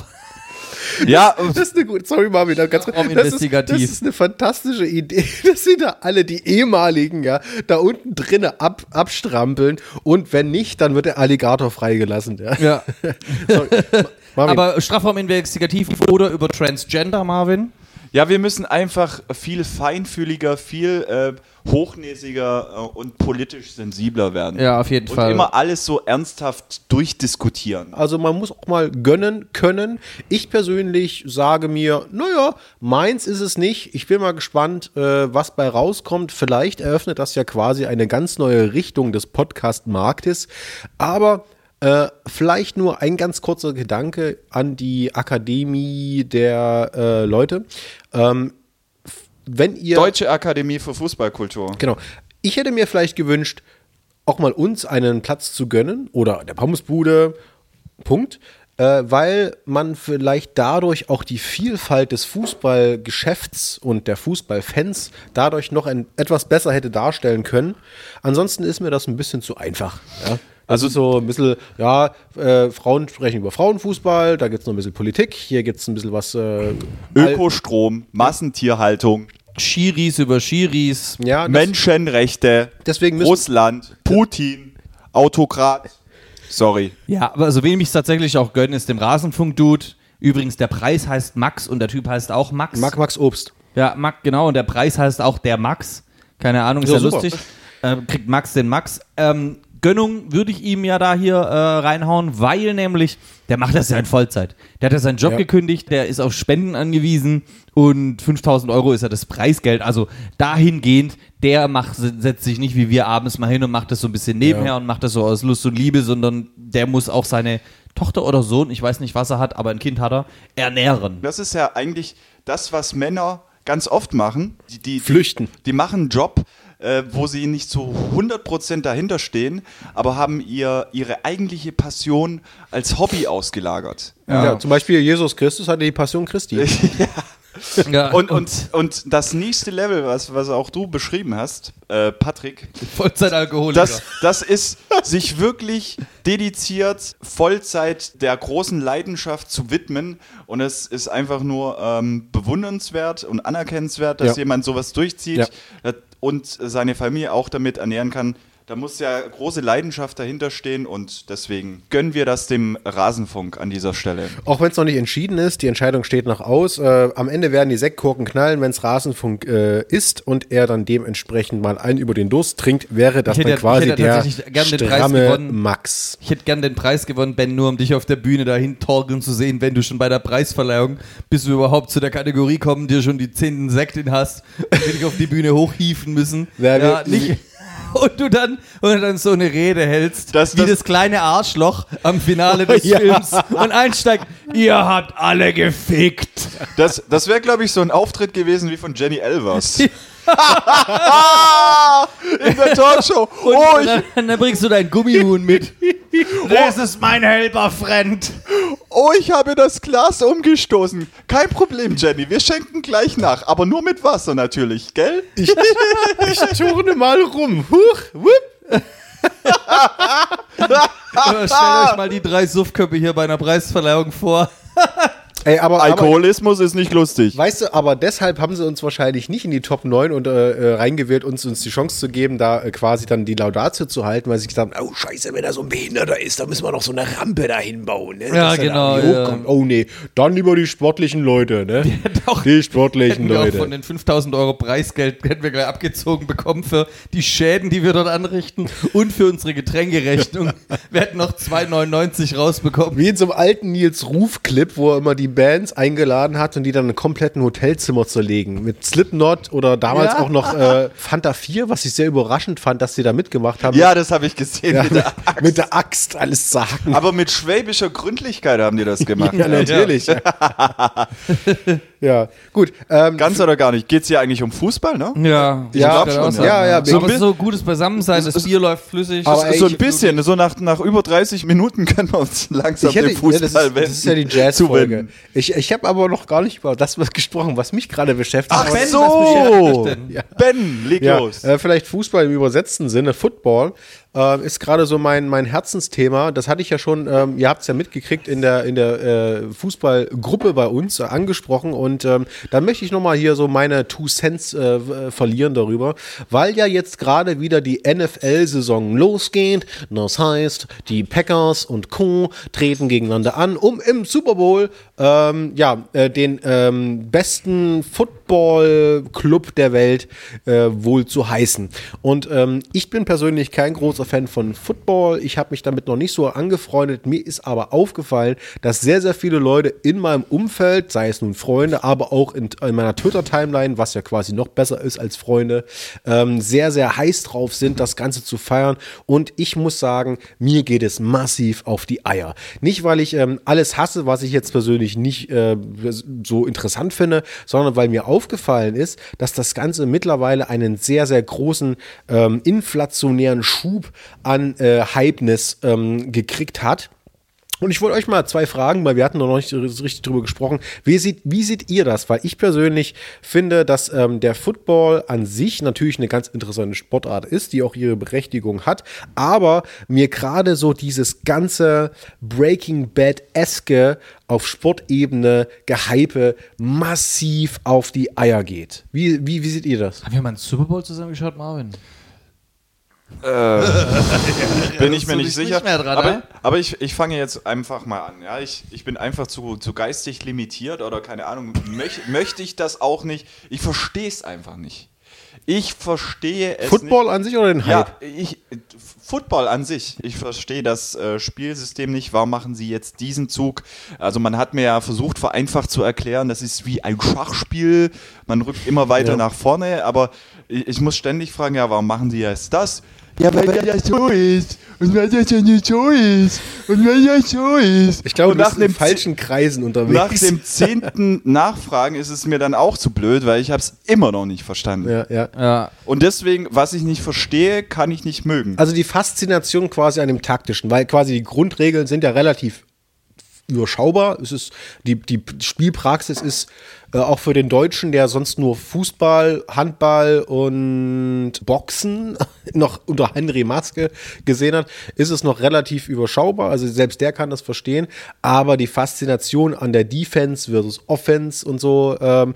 Ja, Das ist eine gute, sorry Marvin, da ganz kurz. Das ist, das ist eine fantastische Idee, dass sie da alle die ehemaligen, ja, da unten drinnen ab, abstrampeln und wenn nicht, dann wird der Alligator freigelassen, ja. Ja. Sorry. Ma- Marvin, Aber Strafraum investigativ oder über Transgender, Marvin? Ja, wir müssen einfach viel feinfühliger, viel äh, hochnäsiger äh, und politisch sensibler werden. Ja, auf jeden und Fall. immer alles so ernsthaft durchdiskutieren. Also man muss auch mal gönnen können. Ich persönlich sage mir, naja, meins ist es nicht. Ich bin mal gespannt, äh, was bei rauskommt. Vielleicht eröffnet das ja quasi eine ganz neue Richtung des Podcast-Marktes. Aber äh, vielleicht nur ein ganz kurzer Gedanke an die Akademie der äh, Leute. Ähm, wenn ihr Deutsche Akademie für Fußballkultur. Genau. Ich hätte mir vielleicht gewünscht, auch mal uns einen Platz zu gönnen oder der Pommesbude, Punkt. Äh, weil man vielleicht dadurch auch die Vielfalt des Fußballgeschäfts und der Fußballfans dadurch noch ein, etwas besser hätte darstellen können. Ansonsten ist mir das ein bisschen zu einfach. Ja? Also so ein bisschen, ja, äh, Frauen sprechen über Frauenfußball, da gibt es noch ein bisschen Politik, hier gibt es ein bisschen was. Äh, Ökostrom, Massentierhaltung, Schiris über Schiris. ja, das, Menschenrechte, deswegen müssen, Russland, Putin, Autokrat. Sorry. Ja, aber also wem ich es tatsächlich auch gönne, ist dem Rasenfunk-Dude. Übrigens, der Preis heißt Max und der Typ heißt auch Max. Max, Max Obst. Ja, Max, genau. Und der Preis heißt auch der Max. Keine Ahnung, ist Ja, ja, lustig. Äh, kriegt Max den Max. Ähm, Gönnung würde ich ihm ja da hier äh, reinhauen, weil nämlich, der macht das ja in Vollzeit. Der hat ja seinen Job Ja. gekündigt, der ist auf Spenden angewiesen und 5000 Euro ist ja das Preisgeld. Also dahingehend, der macht, setzt sich nicht wie wir abends mal hin und macht das so ein bisschen nebenher Ja. und macht das so aus Lust und Liebe, sondern der muss auch seine Tochter oder Sohn, ich weiß nicht, was er hat, aber ein Kind hat er, ernähren. Das ist ja eigentlich das, was Männer ganz oft machen. Die, die, Flüchten. Die machen einen Job, äh, wo sie nicht zu 100% dahinter stehen, aber haben ihr, ihre eigentliche Passion als Hobby ausgelagert. Ja. zum Beispiel Jesus Christus hatte die Passion Christi. Ja, Und, und, und das nächste Level, was, was auch du beschrieben hast, äh, Patrick, Vollzeitalkoholiker. das, das ist sich wirklich dediziert Vollzeit der großen Leidenschaft zu widmen und es ist einfach nur ähm, bewundernswert und anerkennenswert, dass Ja. jemand sowas durchzieht Ja. und seine Familie auch damit ernähren kann. Da muss ja große Leidenschaft dahinter stehen und deswegen gönnen wir das dem Rasenfunk an dieser Stelle. Auch wenn es noch nicht entschieden ist, die Entscheidung steht noch aus. Äh, am Ende werden die Sektkorken knallen, wenn es Rasenfunk äh, ist und er dann dementsprechend mal einen über den Durst trinkt, wäre das Ich hätte- dann quasi ich hätte der tatsächlich gern den Preis stramme gewonnen. Max. Ich hätte gern den Preis gewonnen, Ben, nur um dich auf der Bühne dahin torkeln zu sehen, wenn du schon bei der Preisverleihung, bis wir überhaupt zu der Kategorie kommen, dir schon die zehnten Sekt in hast und wir dich auf die Bühne hochhieven müssen. Wer ja, will- nicht, und du dann und dann so eine Rede hältst, Das- wie das- das kleine Arschloch am Finale des Ja. Films und einsteigt, ihr habt alle gefickt. Das, das wäre, glaube ich, so ein Auftritt gewesen wie von Jenny Elvers. In der Talkshow. Und, oh, und dann, dann bringst du dein Gummihuhn mit. Das ist mein Helferfriend. Oh, ich habe das Glas umgestoßen. Kein Problem, Jenny. Wir schenken gleich nach. Aber nur mit Wasser natürlich, gell? Ich, ich turne mal rum. Huch, wupp. Stellt euch mal die drei Suffköpfe hier bei einer Preisverleihung vor. Ey, aber, aber Alkoholismus ist nicht lustig. Weißt du, aber deshalb haben sie uns wahrscheinlich nicht in die Top 9 und, äh, äh, reingewählt, uns, uns die Chance zu geben, da äh, quasi dann die Laudatio zu halten, weil sie gesagt haben, oh scheiße, wenn er so ein Behinderter ist, dann müssen wir noch so eine Rampe dahin bauen. Ne? Ja, dass genau, Da ja. Oh nee, dann lieber die sportlichen Leute, ne? Doch, die sportlichen Leute. von den 5000 Euro Preisgeld hätten wir gleich abgezogen bekommen für die Schäden, die wir dort anrichten und für unsere Getränkerechnung. wir hätten noch 2,99 rausbekommen. Wie in so einem alten Nils Ruf-Clip, wo er immer die Bands eingeladen hat und die dann in kompletten Hotelzimmer zerlegen. Mit Slipknot oder damals Ja. auch noch äh, Fanta 4, was ich sehr überraschend fand, dass sie da mitgemacht haben. Ja, das habe ich gesehen. Ja, mit mit, der Axt. mit der Axt alles sagen. Aber mit schwäbischer Gründlichkeit haben die das gemacht. Ja, natürlich. Ja, gut. Ähm, Ganz oder gar nicht. Geht es hier eigentlich um Fußball, ne? Ja, Ja, ich schon, auch sagen, ja, ja, So, aber so gutes Beisammensein, das Bier läuft flüssig. Aber so ein bisschen. So nach, nach über 30 Minuten können wir uns langsam ich hätte, dem Fußball ja, das, ist, das ist ja die Jazz-Folge. zuwenden. Ich, ich habe aber noch gar nicht über das was gesprochen, was mich gerade beschäftigt. Ach Ben, so. was beschäftigt? Ja. Ben, leg Ja, los. äh, vielleicht Fußball im übersetzten Sinne, Football, äh, ist gerade so mein, mein Herzensthema. Das hatte ich ja schon, ähm, ihr habt es ja mitgekriegt, in der, in der äh, Fußballgruppe bei uns äh, angesprochen. Und ähm, dann möchte ich nochmal hier so meine Two Cents äh, w- verlieren darüber, weil ja jetzt gerade wieder die NFL-Saison losgeht. Das heißt, die Packers und Co. treten gegeneinander an, um im Super Bowl ähm, ja, äh, den ähm, besten Football-Club der Welt äh, wohl zu heißen. Und ähm, ich bin persönlich kein großer Fan von Football. Ich habe mich damit noch nicht so angefreundet. Mir ist aber aufgefallen, dass sehr, sehr viele Leute in meinem Umfeld, sei es nun Freunde, aber auch in, in meiner Twitter-Timeline, was ja quasi noch besser ist als Freunde, ähm, sehr, sehr heiß drauf sind, das Ganze zu feiern. Und ich muss sagen, mir geht es massiv auf die Eier. Nicht, weil ich ähm, alles hasse, was ich jetzt persönlich nicht äh, so interessant finde, sondern weil mir aufgefallen ist, dass das Ganze mittlerweile einen sehr, sehr großen ähm, inflationären Schub an äh, Hypeness ähm, gekriegt hat. Und ich wollte euch mal zwei Fragen, weil wir hatten noch nicht so richtig drüber gesprochen. Wie seht, wie seht ihr das? Weil ich persönlich finde, dass ähm, der Football an sich natürlich eine ganz interessante Sportart ist, die auch ihre Berechtigung hat, aber mir gerade so dieses ganze Breaking Bad-eske auf Sportebene Gehype massiv auf die Eier geht. Wie, wie, wie seht ihr das? Haben wir mal einen Super Bowl zusammen geschaut, Marvin? Bin ich mir nicht sicher. nicht mehr dran, aber ne? aber ich, ich fange jetzt einfach mal an. Ja? Ich, ich bin einfach zu, zu geistig limitiert oder keine Ahnung, möch, möchte ich das auch nicht. Ich verstehe es einfach nicht. Ich verstehe es Football nicht. an sich oder den Ja, Hype? ich, Football an sich. Ich verstehe das äh, Spielsystem nicht. Warum machen sie jetzt diesen Zug? Also man hat mir ja versucht, vereinfacht zu erklären, das ist wie ein Schachspiel. Man rückt immer weiter Ja. nach vorne, aber ich, ich muss ständig fragen, ja, warum machen sie jetzt das? Ja, weil das ja so ist. Und weil das ja nicht so ist. Und weil das so ist. Ich glaube, Und du nach bist in dem falschen Kreisen unterwegs. nach dem zehnten Nachfragen ist es mir dann auch zu blöd, weil ich habe es immer noch nicht verstanden. ja, ja. Ja. Und deswegen, was ich nicht verstehe, kann ich nicht mögen. Also die Faszination quasi an dem taktischen, weil quasi die Grundregeln sind ja relativ überschaubar. Es ist die, die Spielpraxis ist äh, auch für den Deutschen, der sonst nur Fußball, Handball und Boxen noch unter Henry Maske gesehen hat, ist es noch relativ überschaubar. Also selbst der kann das verstehen. Aber die Faszination an der Defense versus Offense und so, ähm,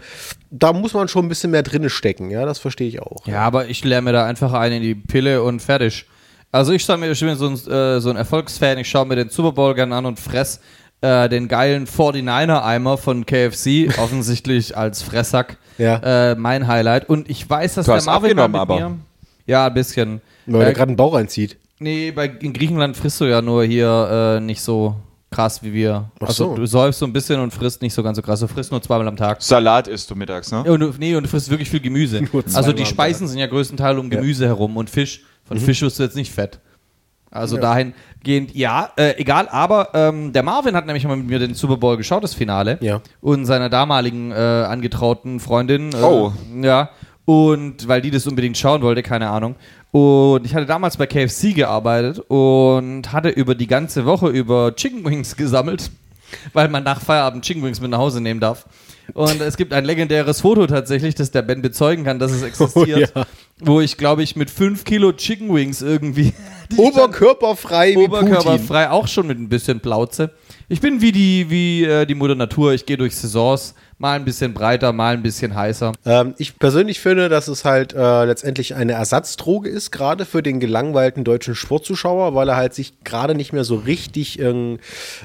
da muss man schon ein bisschen mehr drinne stecken. Ja, das verstehe ich auch. Ja, aber ich lerne mir da einfach einen in die Pille und fertig. Also ich schaue mir, ich bin so ein, äh, so ein Erfolgsfan, ich schaue mir den Super Bowl gerne an und fress äh, den geilen 49er-Eimer von KFC, offensichtlich als Fressack, Ja. äh, mein Highlight. Und ich weiß, dass Du der hast Marvin mal abgenommen, mit aber. mir... Ja, ein bisschen. Weil er Äh, gerade einen Bauch reinzieht. Nee, bei, in Griechenland frisst du ja nur hier äh, nicht so krass wie wir. Ach also so. du säufst so ein bisschen und frisst nicht so ganz so krass. Du frisst nur zweimal am Tag. Salat isst du mittags, ne? Ja, Und du, nee, und du frisst wirklich viel Gemüse. Nur Also die Speisen sind ja größtenteils um Gemüse herum und Fisch. Von Mhm. Fisch wirst du jetzt nicht fett. Also dahingehend, ja, äh, egal, aber ähm, der Marvin hat nämlich mal mit mir den Super Bowl geschaut, das Finale. Ja. Und seiner damaligen äh, angetrauten Freundin. Äh, Oh. Ja. Und weil die das unbedingt schauen wollte, keine Ahnung. Und ich hatte damals bei KFC gearbeitet und hatte über die ganze Woche über Chicken Wings gesammelt, weil man nach Feierabend Chicken Wings mit nach Hause nehmen darf. Und es gibt ein legendäres Foto tatsächlich, das der Ben bezeugen kann, dass es existiert, Oh, ja. wo ich, glaube ich, mit 5 Kilo Chicken Wings irgendwie Oberkörperfrei wie Putin. oberkörperfrei, auch schon mit ein bisschen Plauze. Ich bin wie die, wie äh, die Mutter Natur, ich gehe durch Saisons, mal ein bisschen breiter, mal ein bisschen heißer. Ähm, ich persönlich finde, dass es halt äh, letztendlich eine Ersatzdroge ist, gerade für den gelangweilten deutschen Sportzuschauer, weil er halt sich gerade nicht mehr so richtig ähm,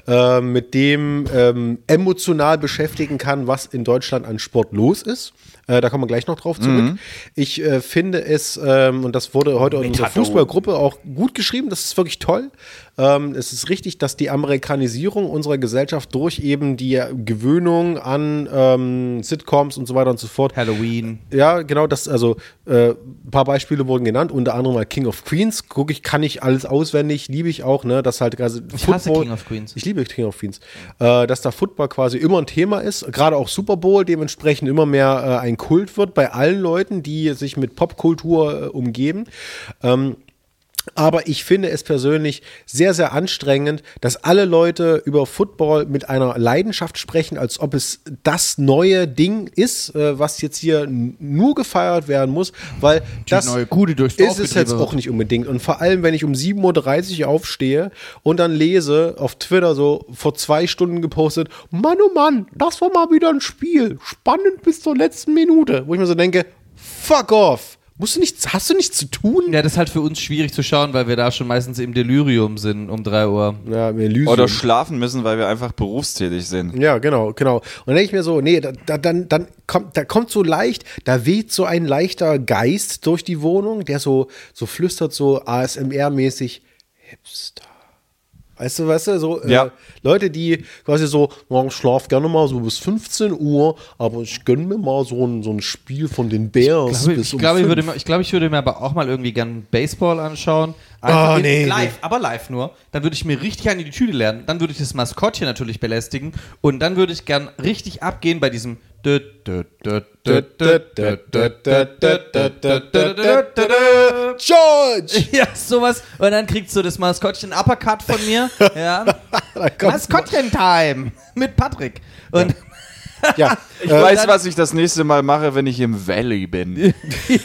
äh, mit dem ähm, emotional beschäftigen kann, was in Deutschland an Sport los ist. Äh, da kommen wir gleich noch drauf zurück. Ich äh, finde es, ähm, und das wurde heute in unserer Fußballgruppe auch gut geschrieben, das ist wirklich toll. Ähm, es ist richtig, dass die Amerikanisierung unserer Gesellschaft durch eben die Gewöhnung an ähm, Sitcoms und so weiter und so fort Halloween. ja, genau, das, also äh, ein paar Beispiele wurden genannt, unter anderem mal King of Queens. Gucke ich, kann ich alles auswendig, liebe ich auch, ne? Das halt quasi Ich hasse King of Queens. Ich liebe King of Queens. Äh, dass da Football quasi immer ein Thema ist, gerade auch Super Bowl dementsprechend immer mehr äh, ein Kult wird bei allen Leuten, die sich mit Popkultur äh, umgeben. Ähm, aber ich finde es persönlich sehr, sehr anstrengend, dass alle Leute über Football mit einer Leidenschaft sprechen, als ob es das neue Ding ist, äh, was jetzt hier nur gefeiert werden muss, weil das neue Kuh, die durchs Dorf ist es jetzt auch nicht unbedingt. Und vor allem, wenn ich um 7.30 Uhr aufstehe und dann lese auf Twitter so vor zwei Stunden gepostet, Mann, oh Mann, das war mal wieder ein Spiel. Spannend bis zur letzten Minute. Wo ich mir so denke, fuck off. Musst du nichts, hast du nichts zu tun? Ja, das ist halt für uns schwierig zu schauen, weil wir da schon meistens im Delirium sind um 3 Uhr. Ja, Elysium. Oder schlafen müssen, weil wir einfach berufstätig sind. Ja, genau, genau. Und dann denke ich mir so, nee, da, da, dann, dann kommt, da kommt so leicht, da weht so ein leichter Geist durch die Wohnung, der so, so flüstert, so ASMR-mäßig Hipster. Weißt du, weißt du, so Ja. äh, Leute, die quasi so, ich schlaf gerne mal so bis 15 Uhr, aber ich gönn mir mal so ein, so ein Spiel von den Bears Ich glaube, bis ich, um glaube, ich, würde mir, ich, glaube, ich würde mir aber auch mal irgendwie gern Baseball anschauen. Ah, in- nee, live, nee. aber live nur. Dann würde ich mir richtig an die Tüte lernen. Dann würde ich das Maskottchen natürlich belästigen. Und dann würde ich gern richtig abgehen bei diesem. George! Ja, sowas. Und dann kriegt so das Maskottchen Uppercut von mir. Ja. Maskottchen-Time mit Patrick. Und Ja, Ich weiß, was ich das nächste Mal mache, wenn ich im Valley bin. ich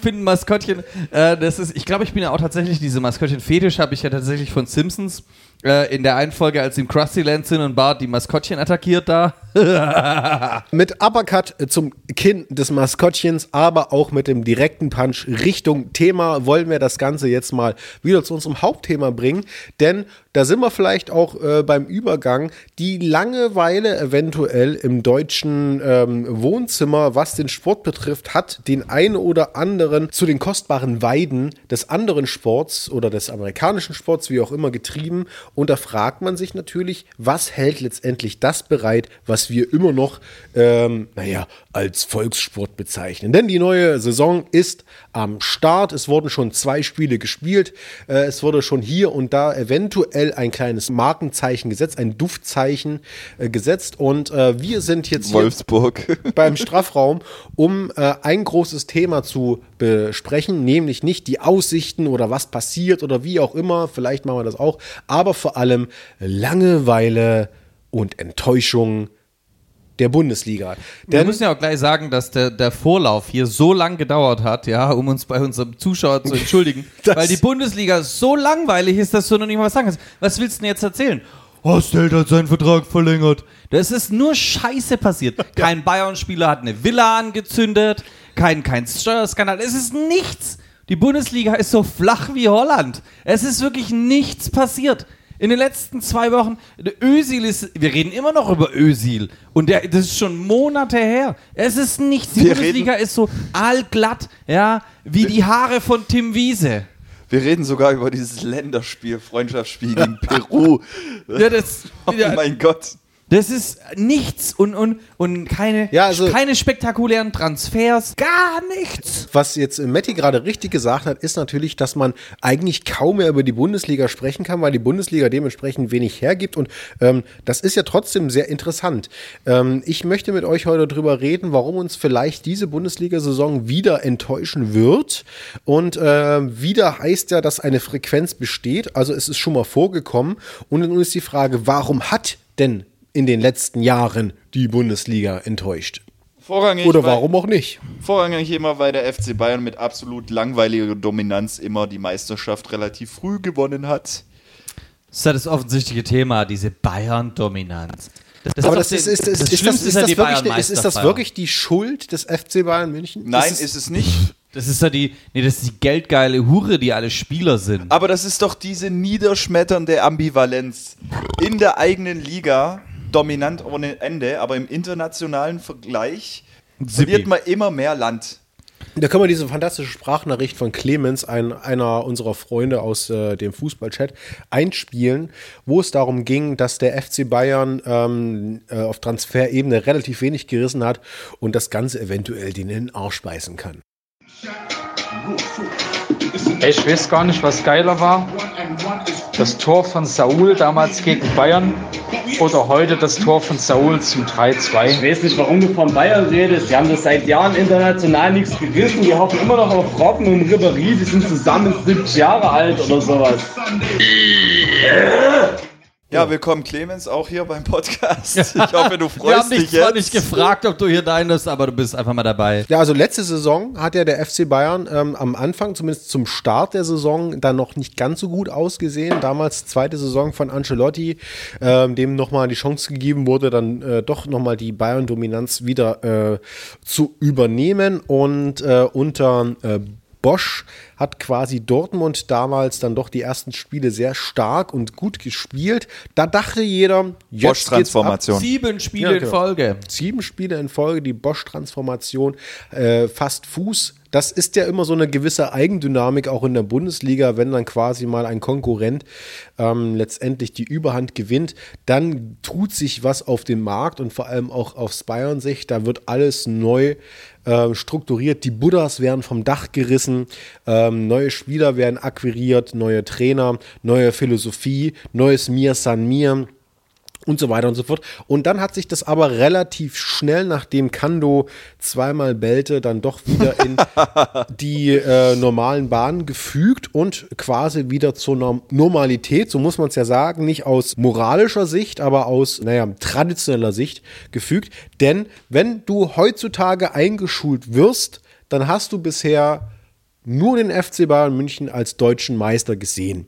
finde ein Maskottchen, äh, das ist, ich glaube, ich bin ja auch tatsächlich, diese Maskottchen-Fetisch habe ich ja tatsächlich von Simpsons äh, in der einen Folge, als sie im Krusty Land sind und Bart die Maskottchen attackiert da. mit Uppercut zum Kinn des Maskottchens, aber auch mit dem direkten Punch Richtung Thema wollen wir das Ganze jetzt mal wieder zu unserem Hauptthema bringen, denn da sind wir vielleicht auch äh, beim Übergang. Die Langeweile eventuell im deutschen ähm, Wohnzimmer, was den Sport betrifft, hat den einen oder anderen zu den kostbaren Weiden des anderen Sports oder des amerikanischen Sports, wie auch immer, getrieben. Und da fragt man sich natürlich, was hält letztendlich das bereit, was wir immer noch, ähm, naja, als Volkssport bezeichnen. Denn die neue Saison ist am Start. Es wurden schon zwei Spiele gespielt. Äh, es wurde schon hier und da eventuell ein kleines Markenzeichen gesetzt, ein Duftzeichen äh, gesetzt. Und äh, wir sind jetzt hier Wolfsburg. beim Strafraum, um äh, ein großes Thema zu besprechen, nämlich nicht die Aussichten oder was passiert oder wie auch immer, vielleicht machen wir das auch, aber vor allem Langeweile und Enttäuschung der Bundesliga. Wir Denn müssen ja auch gleich sagen, dass der, der Vorlauf hier so lang gedauert hat, ja, um uns bei unserem Zuschauer zu entschuldigen, weil die Bundesliga so langweilig ist, dass du noch nicht mal was sagen kannst. Was willst du denn jetzt erzählen? Hostel hat seinen Vertrag verlängert. Das ist nur Scheiße passiert. Kein Bayern-Spieler hat eine Villa angezündet, kein, kein Steuerskandal. Es ist nichts. Die Bundesliga ist so flach wie Holland. Es ist wirklich nichts passiert. In den letzten zwei Wochen, Özil ist, wir reden immer noch über Özil. Und der, das ist schon Monate her. Es ist nichts. Die Wir Bundesliga ist so allglatt, ja, wie die Haare von Tim Wiese. Wir reden sogar über dieses Länderspiel, Freundschaftsspiel gegen Peru. Ja, das, Oh ja, mein Gott. Das ist nichts und, und, und keine, Ja, also- keine spektakulären Transfers, gar nichts. was jetzt Matti gerade richtig gesagt hat, ist natürlich, dass man eigentlich kaum mehr über die Bundesliga sprechen kann, weil die Bundesliga dementsprechend wenig hergibt. Und ähm, das ist ja trotzdem sehr interessant. Ähm, ich möchte mit euch heute darüber reden, warum uns vielleicht diese Bundesliga-Saison wieder enttäuschen wird. Und äh, wieder heißt ja, dass eine Frequenz besteht. Also es ist schon mal vorgekommen. Und nun ist die Frage, warum hat denn in den letzten Jahren die Bundesliga enttäuscht? Vorrangig, Oder weil- warum auch nicht? Vorrangig immer, weil der FC Bayern mit absolut langweiliger Dominanz immer die Meisterschaft relativ früh gewonnen hat. Das ist ja das offensichtliche Thema, diese Bayern-Dominanz. Das, Aber das ist, den- ist, ist, ist, das, ist, wirklich, ist, ist das Bayern-Meisterfeier. wirklich die Schuld des FC Bayern München? Nein, ist es nicht. Das ist ja die, nee, das ist die geldgeile Hure, die alle Spieler sind. Aber das ist doch diese niederschmetternde Ambivalenz. In der eigenen Liga dominant ohne Ende, aber im internationalen Vergleich verliert man immer mehr Land. Da können wir diese fantastische Sprachnachricht von Clemens, ein, einer unserer Freunde aus äh, dem Fußballchat, einspielen, wo es darum ging, dass der FC Bayern ähm, äh, auf Transferebene relativ wenig gerissen hat und das Ganze eventuell den in den Arsch beißen kann. Ich weiß gar nicht, was geiler war. Das Tor von Saul damals gegen Bayern oder heute das Tor von Saul zum 3-2. Ich weiß nicht, warum du von Bayern redest. Die haben das seit Jahren international nichts gerissen. Die hoffen immer noch auf Robben und Ribéry. Die sind zusammen 70 Jahre alt oder sowas. Ja, willkommen Clemens, auch hier beim Podcast. Ich hoffe, du Wir freust haben dich dich zwar jetzt. nicht gefragt, ob du hier dein bist, aber du bist einfach mal dabei. Ja, also letzte Saison hat ja der FC Bayern ähm, am Anfang, zumindest zum Start der Saison, dann noch nicht ganz so gut ausgesehen. Damals zweite Saison von Ancelotti, ähm, dem nochmal die Chance gegeben wurde, dann äh, doch nochmal die Bayern-Dominanz wieder äh, zu übernehmen. Und äh, unter äh, Bosch hat quasi Dortmund damals dann doch die ersten Spiele sehr stark und gut gespielt. Da dachte jeder, jetzt. Bosch-Transformation. Sieben Spiele Ja, in genau. Folge. Sieben Spiele in Folge, die Bosch-Transformation, äh, fast Fuß. Das ist ja immer so eine gewisse Eigendynamik auch in der Bundesliga, wenn dann quasi mal ein Konkurrent ähm, letztendlich die Überhand gewinnt, dann tut sich was auf dem Markt und vor allem auch aus Bayern-Sicht. Da wird alles neu äh, strukturiert. Die Buddhas werden vom Dach gerissen, ähm, neue Spieler werden akquiriert, neue Trainer, neue Philosophie, neues Mir San Mir und so weiter und so fort. Und dann hat sich das aber relativ schnell, nachdem Kando zweimal bellte, dann doch wieder in die äh, normalen Bahnen gefügt und quasi wieder zur Norm Normalität, so muss man es ja sagen, nicht aus moralischer Sicht, aber aus, naja, traditioneller Sicht gefügt. Denn wenn du heutzutage eingeschult wirst, dann hast du bisher nur den FC Bayern München als deutschen Meister gesehen.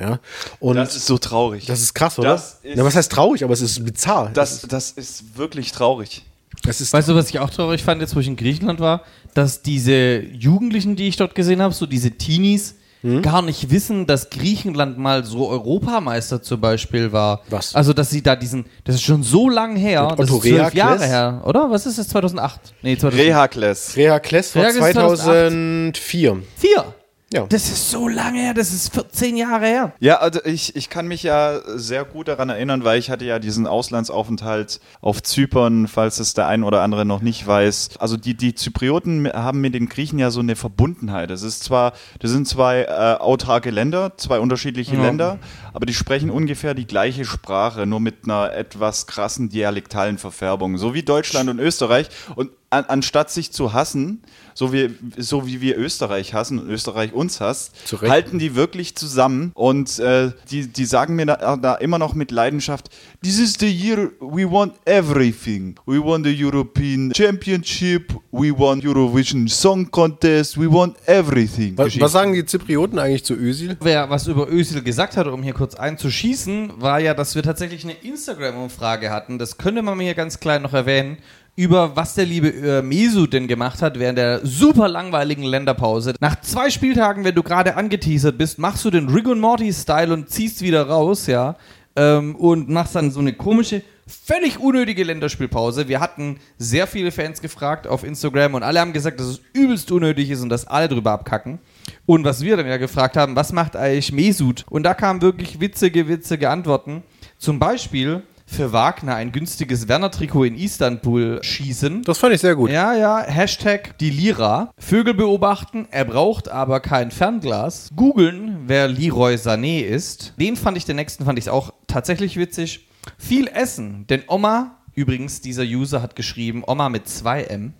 Ja, und Das ist so traurig. das ist krass, oder? Das ist- Na, was heißt traurig, aber es ist bizarr. Das, das ist wirklich traurig. das ist Weißt du, was ich auch traurig fand, jetzt wo ich in Griechenland war, dass diese Jugendlichen, die ich dort gesehen habe, so diese Teenies, Hm? gar nicht wissen, dass Griechenland mal so Europameister zum Beispiel war. Was? Also, dass sie da diesen, das ist schon so lang her, das ist zwölf Rehakles? Jahre her, oder? Was ist das, 2008? Nee, 2004. Rehakles. Rea Kless war Rea Kless 2004. Ja. Das ist so lange her, das ist 14 Jahre her. Ja, also ich, ich kann mich ja sehr gut daran erinnern, weil ich hatte ja diesen Auslandsaufenthalt auf Zypern, falls es der ein oder andere noch nicht weiß. Also die, die Zyprioten haben mit den Griechen ja so eine Verbundenheit. Es ist zwar, das sind zwei äh, autarke Länder, zwei unterschiedliche Ja. Länder, aber die sprechen ungefähr die gleiche Sprache, nur mit einer etwas krassen dialektalen Verfärbung. So wie Deutschland und Österreich. Und an, anstatt sich zu hassen, so wie, so wie wir Österreich hassen und Österreich uns hasst, Zu Recht. halten die wirklich zusammen und äh, die, die sagen mir da, da immer noch mit Leidenschaft, this is the year we want everything. We want the European Championship, we want Eurovision Song Contest, we want everything. Was, was sagen die Zyprioten eigentlich zu Özil? Wer was über Özil gesagt hat, um hier kurz einzuschießen, war ja, dass wir tatsächlich eine Instagram-Umfrage hatten. Das könnte man mir hier ganz klein noch erwähnen. Über was der liebe äh, Mesu denn gemacht hat während der super langweiligen Länderpause. Nach zwei Spieltagen, wenn du gerade angeteasert bist, machst du den Rick und Morty-Style und ziehst wieder raus, ja. Ähm, und machst dann so eine komische, völlig unnötige Länderspielpause. Wir hatten sehr viele Fans gefragt auf Instagram und alle haben gesagt, dass es übelst unnötig ist und dass alle drüber abkacken. Und was wir dann ja gefragt haben, was macht eigentlich Mesut? Und da kamen wirklich witzige, witzige Antworten. Zum Beispiel für Wagner ein günstiges Werner-Trikot in Istanbul schießen. Das fand ich sehr gut. Ja, ja, Hashtag die Lira. Vögel beobachten, er braucht aber kein Fernglas. Googeln, wer Leroy Sané ist. Den fand ich, den nächsten fand ich auch tatsächlich witzig. Viel essen, denn Oma, übrigens, dieser User hat geschrieben, Oma mit 2M.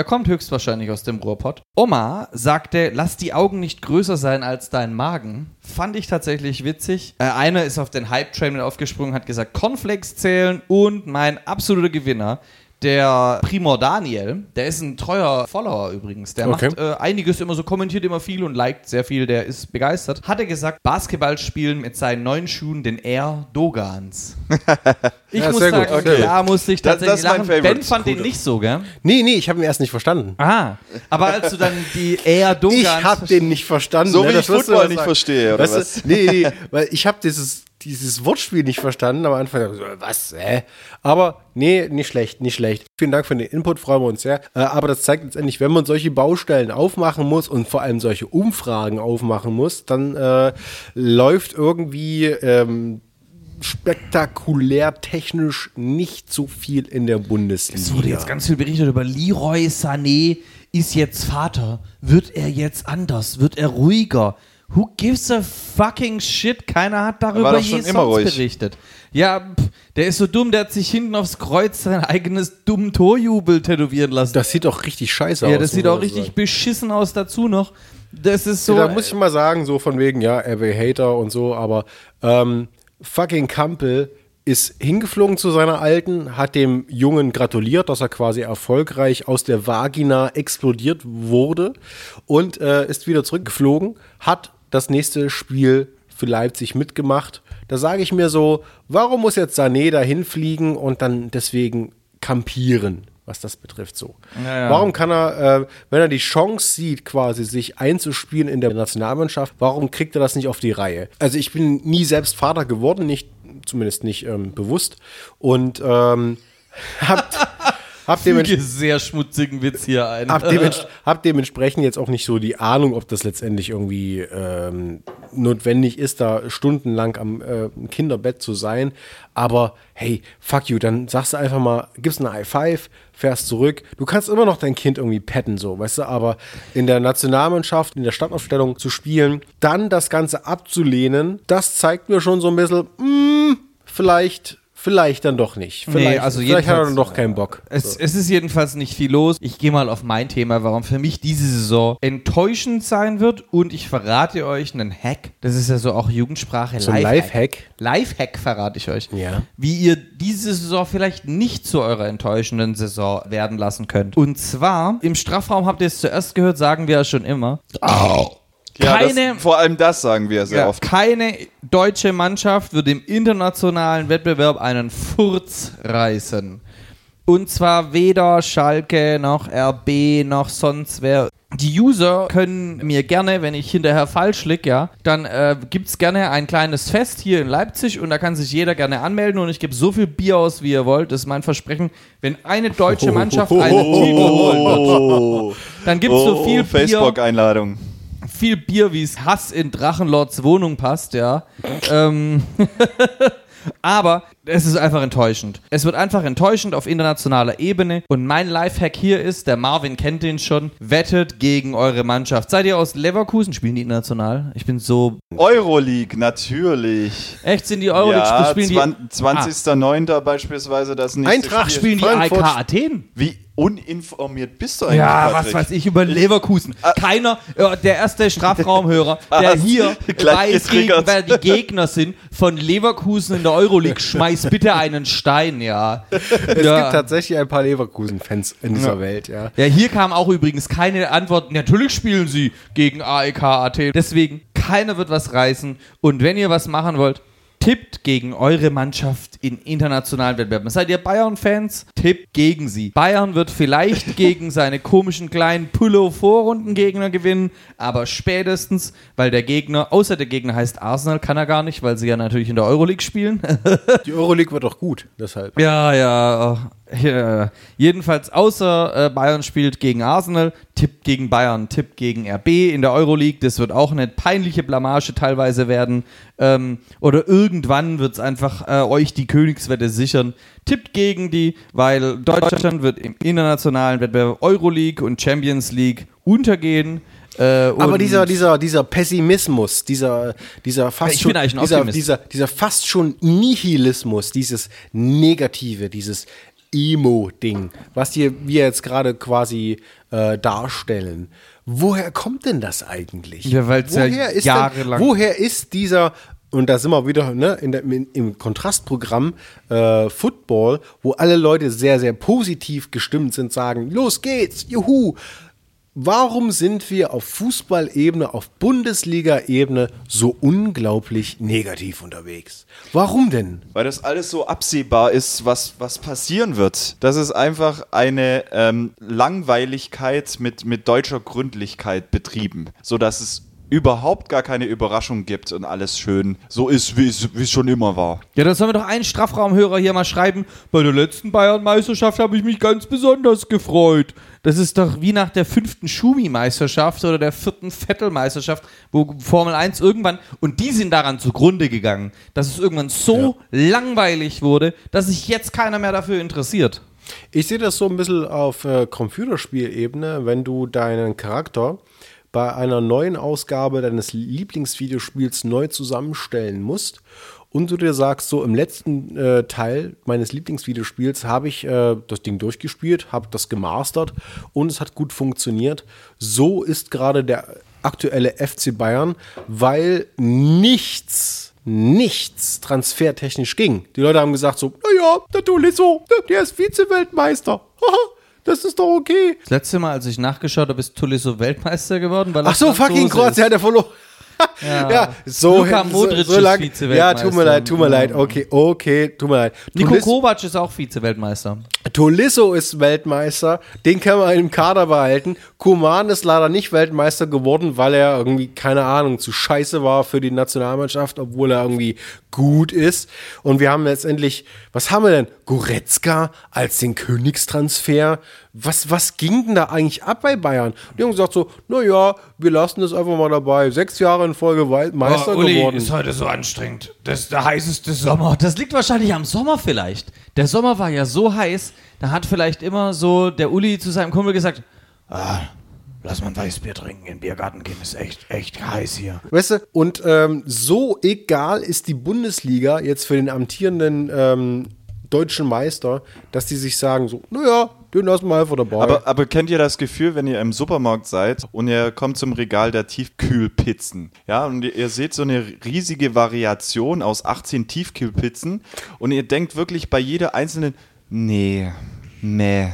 Er kommt höchstwahrscheinlich aus dem Ruhrpott. Oma sagte, lass die Augen nicht größer sein als dein Magen. Fand ich tatsächlich witzig. Äh, einer ist auf den Hype-Train mit aufgesprungen, hat gesagt, Cornflakes zählen und mein absoluter Gewinner, der Primor Daniel, der ist ein treuer Follower übrigens. Der Okay. macht äh, einiges immer so, kommentiert immer viel und liked sehr viel, der ist begeistert. Hat er gesagt, Basketball spielen mit seinen neuen Schuhen, den Air Dogans. Ich Ja, muss gut, sagen, gut. da musste ich Das- tatsächlich das ist mein lachen. Ben fand den nicht so, gell? Nee, nee, ich habe ihn erst nicht verstanden. Ah, aber als du dann die Air Dogans... Ich habe den nicht verstanden. So ne? wie Das ich Football aber nicht verstehe, oder Weißt du, was? Nee, nee, weil ich habe dieses, dieses Wortspiel nicht verstanden. Am Anfang so, was, hä? Aber nee, nicht schlecht, nicht schlecht. Vielen Dank für den Input, freuen wir uns sehr. Äh, aber das zeigt letztendlich, wenn man solche Baustellen aufmachen muss und vor allem solche Umfragen aufmachen muss, dann äh, läuft irgendwie ähm, spektakulär technisch nicht so viel in der Bundesliga. Es wurde jetzt ganz viel berichtet über Leroy Sané ist jetzt Vater. Wird er jetzt anders? Wird er ruhiger? Who gives a fucking shit? Keiner hat darüber je schon sonst immer ruhig. berichtet. Ja, pff, der ist so dumm, der hat sich hinten aufs Kreuz sein eigenes dummen Torjubel tätowieren lassen. Das sieht doch richtig scheiße aus. ja, das sieht auch richtig sagen. beschissen aus dazu noch. Das ist so. da muss ich mal sagen, so von wegen, ja, er will Hater und so, aber ähm, fucking Kampel ist hingeflogen zu seiner Alten, hat dem Jungen gratuliert, dass er quasi erfolgreich aus der Vagina explodiert wurde und äh, ist wieder zurückgeflogen, hat das nächste Spiel für Leipzig mitgemacht. Da sage ich mir so, warum muss jetzt Sané da hinfliegen und dann deswegen kampieren, was das betrifft so. Ja, ja. Warum kann er, äh, wenn er die Chance sieht, quasi sich einzuspielen in der Nationalmannschaft, warum kriegt er das nicht auf die Reihe? Also ich bin nie selbst Vater geworden, nicht, zumindest nicht ähm, bewusst und ähm, habt, hab Füge sehr schmutzigen Witz hier ein. hab, dements hab dementsprechend jetzt auch nicht so die Ahnung, ob das letztendlich irgendwie ähm, notwendig ist, da stundenlang am äh, Kinderbett zu sein. Aber hey, fuck you, dann sagst du einfach mal, gibst eine High Five, fährst zurück. Du kannst immer noch dein Kind irgendwie petten, so, weißt du, aber in der Nationalmannschaft, in der Startaufstellung zu spielen, dann das Ganze abzulehnen, das zeigt mir schon so ein bisschen, mm, vielleicht. Vielleicht dann doch nicht. Vielleicht, Nee, also vielleicht hat er dann doch keinen Bock. Es, es ist jedenfalls nicht viel los. Ich gehe mal auf mein Thema, warum für mich diese Saison enttäuschend sein wird. Und ich verrate euch einen Hack. Das ist ja so auch Jugendsprache. So Lifehack. Lifehack verrate ich euch. Ja. Wie ihr diese Saison vielleicht nicht zu eurer enttäuschenden Saison werden lassen könnt. Und zwar, im Strafraum habt ihr es zuerst gehört, sagen wir ja schon immer. Ja, Keine- das, vor allem das sagen wir sehr Ja, oft. keine deutsche Mannschaft wird im internationalen Wettbewerb einen Furz reißen. Und zwar weder Schalke noch RB noch sonst wer. Die User können mir gerne, wenn ich hinterher falsch lieg, ja, dann äh, gibt's gerne ein kleines Fest hier in Leipzig und da kann sich jeder gerne anmelden und ich gebe so viel Bier aus, wie ihr wollt. Das ist mein Versprechen. Wenn eine deutsche Mannschaft einen Titel holen wird, dann gibt's so viel Bier Facebook-Einladung. Viel Bier, wie es Hass in Drachenlords Wohnung passt, ja. ähm, aber es ist einfach enttäuschend. Es wird einfach enttäuschend auf internationaler Ebene. Und mein Lifehack hier ist, der Marvin kennt den schon, wettet gegen eure Mannschaft. Seid ihr aus Leverkusen? Spielen die international? Ich bin so. Euroleague, natürlich. Echt, sind die Euroleague? ja, spielen die, 20.09. beispielsweise das nächste Eintracht Spiel. spielen die Frankfurt. AEK Athen? Wie uninformiert bist du eigentlich, Ja, was Patrick? weiß ich über Leverkusen. Keiner, äh, der erste Strafraumhörer, der Was? hier Gleich weiß, gegen, wer die Gegner sind von Leverkusen in der Euroleague, schmeiß bitte einen Stein, ja. Es ja. gibt tatsächlich ein paar Leverkusen-Fans in dieser Welt, ja. Ja, hier kam auch übrigens keine Antwort. Natürlich spielen sie gegen AEK Athen. Deswegen, keiner wird was reißen. Und wenn ihr was machen wollt, tippt gegen eure Mannschaft in internationalen Wettbewerben. Seid ihr Bayern-Fans? Tippt gegen sie. Bayern wird vielleicht gegen seine komischen kleinen Pullo-Vorrundengegner gewinnen, aber spätestens, weil der Gegner, außer der Gegner heißt Arsenal, kann er gar nicht, weil sie ja natürlich in der Euroleague spielen. Die Euroleague wird doch gut, deshalb. Ja, ja. Ja. Jedenfalls außer äh, Bayern spielt gegen Arsenal, tippt gegen Bayern, tippt gegen RB in der Euroleague. Das wird auch eine peinliche Blamage teilweise werden. Ähm, oder irgendwann wird es einfach äh, euch die Königswette sichern. Tippt gegen die, weil Deutschland wird im internationalen Wettbewerb Euroleague und Champions League untergehen. Äh, Aber dieser, dieser, dieser Pessimismus, dieser, dieser fast schon, dieser, dieser, dieser fast schon Nihilismus, dieses Negative, dieses Emo-Ding, was die, wir jetzt gerade quasi äh, darstellen. Woher kommt denn das eigentlich? Ja, weil's ja woher ist jahrelang- Denn, woher ist dieser und da sind wir wieder ne, in der, in, im Kontrastprogramm äh, Football, wo alle Leute sehr, sehr positiv gestimmt sind, sagen, los geht's, juhu. Warum sind wir auf Fußballebene, auf Bundesliga-Ebene so unglaublich negativ unterwegs? Warum denn? Weil das alles so absehbar ist, was, was passieren wird. Das ist einfach eine ähm, Langweiligkeit mit, mit deutscher Gründlichkeit betrieben, sodass es überhaupt gar keine Überraschung gibt und alles schön so ist, wie es schon immer war. Ja, dann sollen wir doch einen Strafraumhörer hier mal schreiben. Bei der letzten Bayern-Meisterschaft habe ich mich ganz besonders gefreut. Das ist doch wie nach der fünften Schumi-Meisterschaft oder der vierten Vettel-Meisterschaft, wo Formel 1 irgendwann, und die sind daran zugrunde gegangen, dass es irgendwann so langweilig wurde, dass sich jetzt keiner mehr dafür interessiert. Ich sehe das so ein bisschen auf äh, Computerspielebene, wenn du deinen Charakter bei einer neuen Ausgabe deines Lieblingsvideospiels neu zusammenstellen musst und du dir sagst, so im letzten äh, Teil meines Lieblingsvideospiels habe ich äh, das Ding durchgespielt, habe das gemastert und es hat gut funktioniert. So ist gerade der aktuelle FC Bayern, weil nichts nichts transfertechnisch ging. Die Leute haben gesagt so, naja, der Tolisso, der ist Vize-Weltmeister. Das ist doch okay. Das letzte Mal, als ich nachgeschaut habe, ist Tolisso Weltmeister geworden. Weil Ach so, fucking ist. Kroatien hat er verloren. Ja. Ja, so, Luka so, Modric so ist lang. Ja, Vize-Weltmeister. tut mir leid, tut mir leid. Okay, okay, tut mir leid. Nico Tolis- Kovac ist auch Vize-Weltmeister. Tolisso ist Weltmeister, den kann man im Kader behalten. Kuman ist leider nicht Weltmeister geworden, weil er irgendwie, keine Ahnung, zu scheiße war für die Nationalmannschaft, obwohl er irgendwie gut ist. Und wir haben letztendlich, was haben wir denn? Goretzka als den Königstransfer. Was, was ging denn da eigentlich ab bei Bayern? Die haben gesagt so, naja, wir lassen das einfach mal dabei. Sechs Jahre in Folge Meister geworden. heute so anstrengend. Das ist der heißeste Sommer. Oh, das liegt wahrscheinlich am Sommer vielleicht. Der Sommer war ja so heiß, da hat vielleicht immer so der Uli zu seinem Kumpel gesagt, Ah, lass mal ein Weißbier trinken, in den Biergarten gehen, ist echt, echt heiß hier. Weißt du, und ähm, so egal ist die Bundesliga jetzt für den amtierenden ähm, deutschen Meister, dass die sich sagen so, naja, den lassen wir einfach dabei. Aber, aber kennt ihr das Gefühl, wenn ihr im Supermarkt seid und ihr kommt zum Regal der Tiefkühlpizzen? Ja, und ihr, ihr seht so eine riesige Variation aus 18 Tiefkühlpizzen und ihr denkt wirklich bei jeder einzelnen, nee, meh.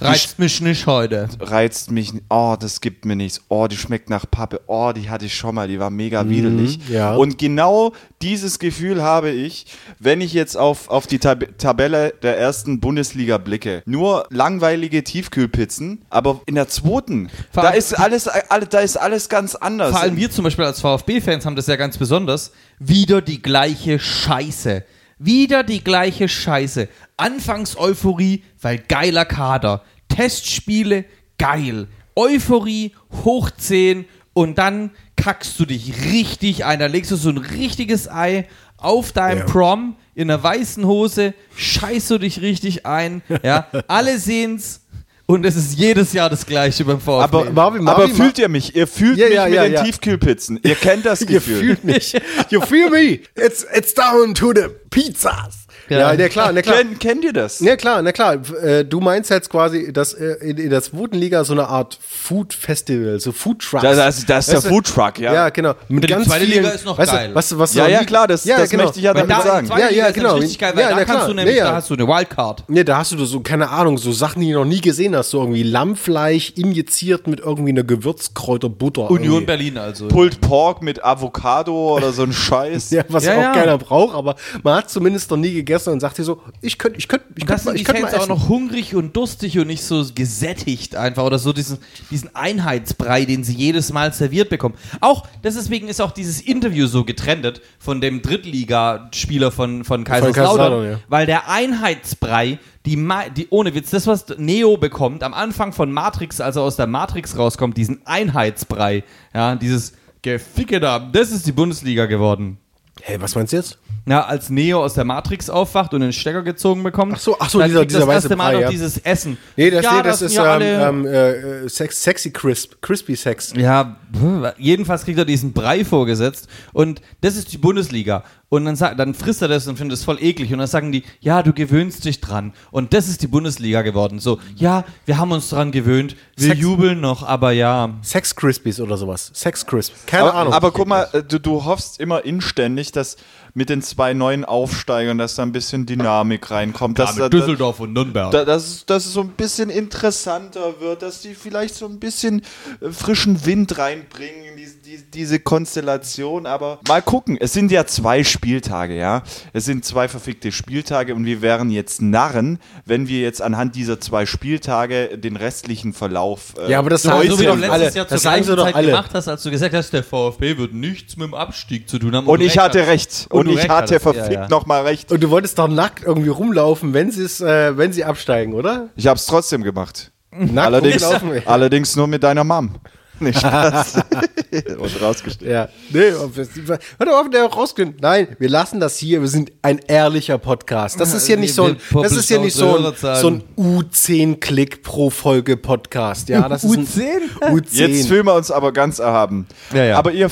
Reizt mich nicht heute. reizt mich, nicht. oh, das gibt mir nichts, oh, die schmeckt nach Pappe, oh, die hatte ich schon mal, die war mega widerlich. ja. Und genau dieses Gefühl habe ich, wenn ich jetzt auf, auf die Tab Tabelle der ersten Bundesliga blicke. Nur langweilige Tiefkühlpizzen, aber in der zweiten, Vor da ist alles, alle- da ist alles ganz anders. Vor allem wir zum Beispiel als VfB-Fans haben das ja ganz besonders. Wieder die gleiche Scheiße. Wieder die gleiche Scheiße. Anfangs-Euphorie, weil geiler Kader. Testspiele, geil. Euphorie, hoch 10 und dann kackst du dich richtig ein. Da legst du so ein richtiges Ei auf deinem Ja. Prom in einer weißen Hose, scheißt du dich richtig ein. Ja, alle sehen's und es ist jedes Jahr das gleiche beim VfB. aber, Marvin, aber Marvin, fühlt ihr mich? Ihr fühlt Ja, mich ja, mit ja, den ja. Tiefkühlpizzen. Ihr kennt das Ihr Gefühl. fühlt mich. You feel me. It's, it's down to the pizzas. Ja, Ja. na klar, na klar. Kennt, kennt ihr das? Ja klar, na klar. Äh, Du meinst jetzt quasi, dass äh, in, der zweiten Liga so eine Art Food Festival, so Food Trucks. Das, das, das ist der Weißt du? Foodtruck, ja. Ja, genau. Mit Die ganz zweite vielen, Liga ist noch weißt geil. Du, was, was Ja, ja, klar, das- das möchte ich ja damit da- sagen. Ja, ja, ist genau. geil, weil Ja, da kannst klar. du nämlich, Ja, ja. da hast du eine Wildcard. Ne, da hast du so, keine Ahnung, so Sachen, die du noch nie gesehen hast. So irgendwie Lammfleisch injiziert mit irgendwie einer Gewürzkräuterbutter. Union irgendwie. Berlin also. Pulled Pork mit Avocado oder so ein Scheiß. Ja, was Ja, auch ja. keiner braucht, aber man hat zumindest noch nie gegessen und sagt dir so, ich könnte, ich könnte, ich könnte ich könnte mal Fans auch essen. noch hungrig und durstig und nicht so gesättigt einfach oder so diesen, diesen Einheitsbrei, den sie jedes Mal serviert bekommen. Auch, deswegen ist auch dieses Interview so getrennt von dem Drittligaspieler von, von Kaiserslautern, Kaiserslautern, ja. weil der Einheitsbrei, die, Ma- die, ohne Witz, das was Neo bekommt, am Anfang von Matrix, als er aus der Matrix rauskommt, diesen Einheitsbrei, ja, dieses Geficke da, das ist die Bundesliga geworden. Hey, was meinst du jetzt? Ja, als Neo aus der Matrix aufwacht und den Stecker gezogen bekommt. Ach so, ach so, dann dieser- dieser das weiße erste Mal Brei, noch ja. dieses Essen. Nee, das, ja, nee, das sind ist ähm, ähm, äh, Sex, Sexy Crisp, Crispy Sex. ja, jedenfalls kriegt er diesen Brei vorgesetzt und das ist die Bundesliga. Und dann, sagt, dann frisst er das und findet es voll eklig. Und dann sagen die, ja, du gewöhnst dich dran. Und das ist die Bundesliga geworden. So, ja, wir haben uns dran gewöhnt. Wir Sex- jubeln noch, aber ja. Sex Crispies oder sowas. Sex Crisp. Keine aber, Ahnung. aber guck mal, äh, du, du hoffst immer inständig, dass mit den zwei neuen Aufsteigern, dass da ein bisschen Dynamik reinkommt. Dass, da, Düsseldorf und Nürnberg. da, dass, es- dass es so ein bisschen interessanter wird, dass die vielleicht so ein bisschen äh, frischen Wind reinbringen in diese, diese, diese Konstellation. Aber mal gucken, es sind ja zwei Spieltage, ja. Es sind zwei verfickte Spieltage und wir wären jetzt Narren, wenn wir jetzt anhand dieser zwei Spieltage den restlichen Verlauf. Äh, Ja, aber das sagen so wie doch du alle. letztes Jahr zur Das gleichen Zeit alle. gemacht hast, als du gesagt hast, der VfB wird nichts mit dem Abstieg zu tun haben. und du ich recht hatte recht. Und Und, du ich hatte hattest, ja, verfickt ja. nochmal recht. Und du wolltest doch nackt irgendwie rumlaufen, wenn sie es, äh, wenn sie absteigen, oder? Ich habe es trotzdem gemacht. Nackt Allerdings, rumlaufen. allerdings nur mit deiner Mom. Nicht Spaß. Und rausgestellt. Ja. Nee, doch auf, der rausgehen. Nein, wir lassen das hier. Wir sind ein ehrlicher Podcast. Das ist hier Wir- nicht so ein, das ist hier nicht so ein, so ein U10-Klick pro Folge Podcast. Ja, das ist ein U10? U10. Jetzt fühlen wir uns aber ganz erhaben. Ja, ja. Aber ihr,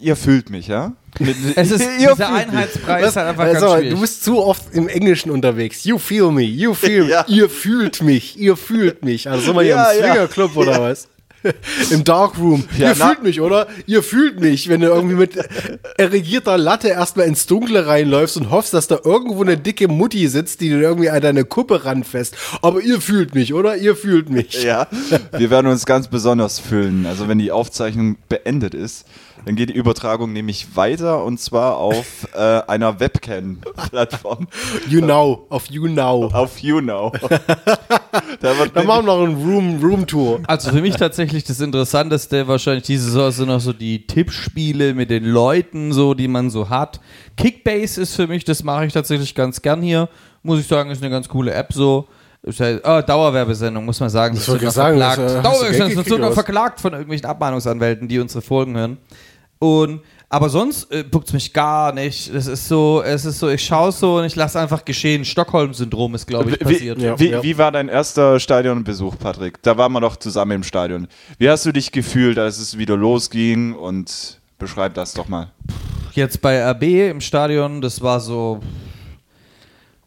ihr, fühlt mich, ja? Es ist, dieser. Einheitspreis ist halt einfach also, ganz schwierig. du bist zu oft im Englischen unterwegs. You feel me, you feel Ja. Ihr fühlt mich, ihr fühlt mich. Also sind wir hier Ja, im ja. Swingerclub oder was? Im Darkroom. Ja, Ihr na- fühlt mich, oder? Ihr fühlt mich, wenn du irgendwie mit erregierter Latte erstmal ins Dunkle reinläufst und hoffst, dass da irgendwo eine dicke Mutti sitzt, die dir irgendwie an deine Kuppe ranfasst. Aber ihr fühlt mich, oder? Ihr fühlt mich. Ja, wir werden uns ganz besonders fühlen. Also wenn die Aufzeichnung beendet ist, dann geht die Übertragung nämlich weiter und zwar auf äh, einer Webcam-Plattform. You know, auf You Now. Auf YouNow. da wird Dann machen wir noch einen Room, Room Tour. Also für mich tatsächlich das Interessanteste wahrscheinlich diese Saison sind noch so die Tippspiele mit den Leuten, so die man so hat. Kickbase ist für mich, das mache ich tatsächlich ganz gern hier. Muss ich sagen, ist eine ganz coole App so. Ist halt, oh, Dauerwerbesendung, muss man sagen. Das wollte wird sagen, das, verklagt. äh, Dauerwerbesendung sogar verklagt von irgendwelchen Abmahnungsanwälten, die unsere Folgen hören. Und aber sonst äh, puckt mich gar nicht. Es ist so, es ist so, ich schaue so und ich lasse einfach geschehen. Stockholm-Syndrom ist, glaube ich, Wie, passiert. wie, wie war dein erster Stadionbesuch, Patrick? Da waren wir doch zusammen im Stadion. Wie hast du dich gefühlt, als es wieder losging? Und beschreib das doch mal. jetzt bei RB im Stadion, das war so.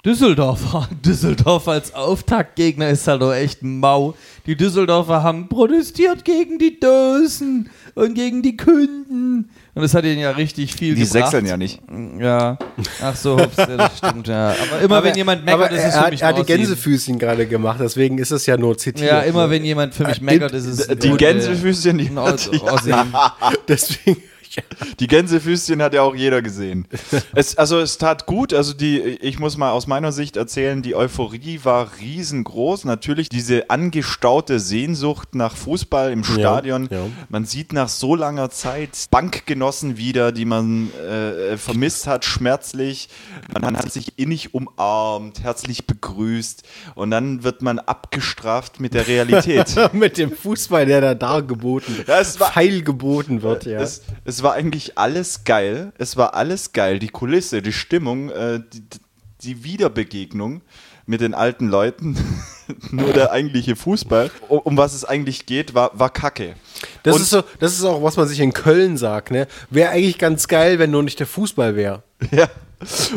Düsseldorfer. Düsseldorf als Auftaktgegner ist halt doch echt mau. Die Düsseldorfer haben protestiert gegen die Dosen und gegen die Kunden. Und das hat ihnen ja richtig viel Die gebracht. sechseln ja nicht. Ja. Ach so, hops, ja, das stimmt, ja. Aber immer wenn jemand meckert, aber ist es für hat- mich er hat die. Gänsefüßchen gerade gemacht, deswegen ist es ja nur zitiert. Ja, immer wenn jemand für mich meckert, ist es. Die Gänsefüßchen, die, Aussehen. Deswegen. Die Gänsefüßchen hat ja auch jeder gesehen. Es, also es tat gut, also die, ich muss mal aus meiner Sicht erzählen, die Euphorie war riesengroß. Natürlich diese angestaute Sehnsucht nach Fußball im Stadion. ja. Man sieht nach so langer Zeit Bankgenossen wieder, die man äh, vermisst hat, schmerzlich. Man hat sich innig umarmt, herzlich begrüßt und dann wird man abgestraft mit der Realität. Mit dem Fußball, der da dargeboten wird. Ja, war- Pfeil geboten wird, ja. Es, es war eigentlich alles geil. Es war alles geil. Die Kulisse, die Stimmung, äh, die, die Wiederbegegnung mit den alten Leuten. Nur der eigentliche Fußball. Um, um was es eigentlich geht, war, war Kacke. Das Und- ist, so, das ist auch, was man sich in Köln sagt, ne? Wäre eigentlich ganz geil, wenn nur nicht der Fußball wäre. Ja.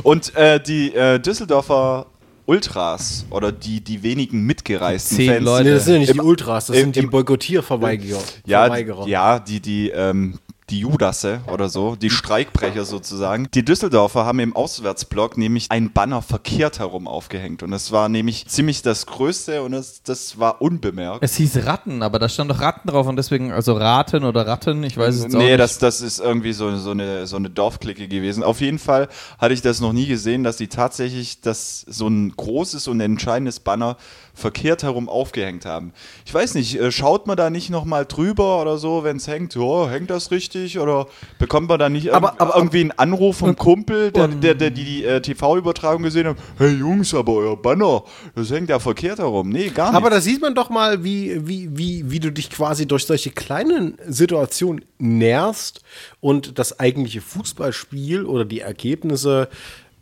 Und äh, die äh, Düsseldorfer Ultras oder die, die wenigen mitgereisten Zehn Fans. Leute. Nee, das sind ja nicht Im- die Ultras, das im- sind die im- Boykottierverweigerer. Ja, ja, die, die, ähm, die Judasse oder so, die Streikbrecher sozusagen. Die Düsseldorfer haben im Auswärtsblock nämlich ein Banner verkehrt herum aufgehängt. Und das war nämlich ziemlich das Größte und das, das war unbemerkt. Es hieß Ratten, aber da stand doch Ratten drauf und deswegen, also Raten oder Ratten, ich weiß es jetzt auch Nee, nicht. das, das ist irgendwie so, so, eine, so eine Dorfklicke gewesen. Auf jeden Fall hatte ich das noch nie gesehen, dass die tatsächlich das, so ein großes und entscheidendes Banner verkehrt herum aufgehängt haben. Ich weiß nicht, äh, schaut man da nicht nochmal drüber oder so, wenn es hängt? Oh, hängt das richtig? Oder bekommt man da nicht Aber- irg- aber- irgendwie einen Anruf vom Kumpel, der, der, der die, die äh, TV-Übertragung gesehen hat? Hey Jungs, aber euer Banner, das hängt ja verkehrt herum. Nee, gar nicht. Aber da sieht man doch mal, wie, wie, wie, wie du dich quasi durch solche kleinen Situationen nährst und das eigentliche Fußballspiel oder die Ergebnisse,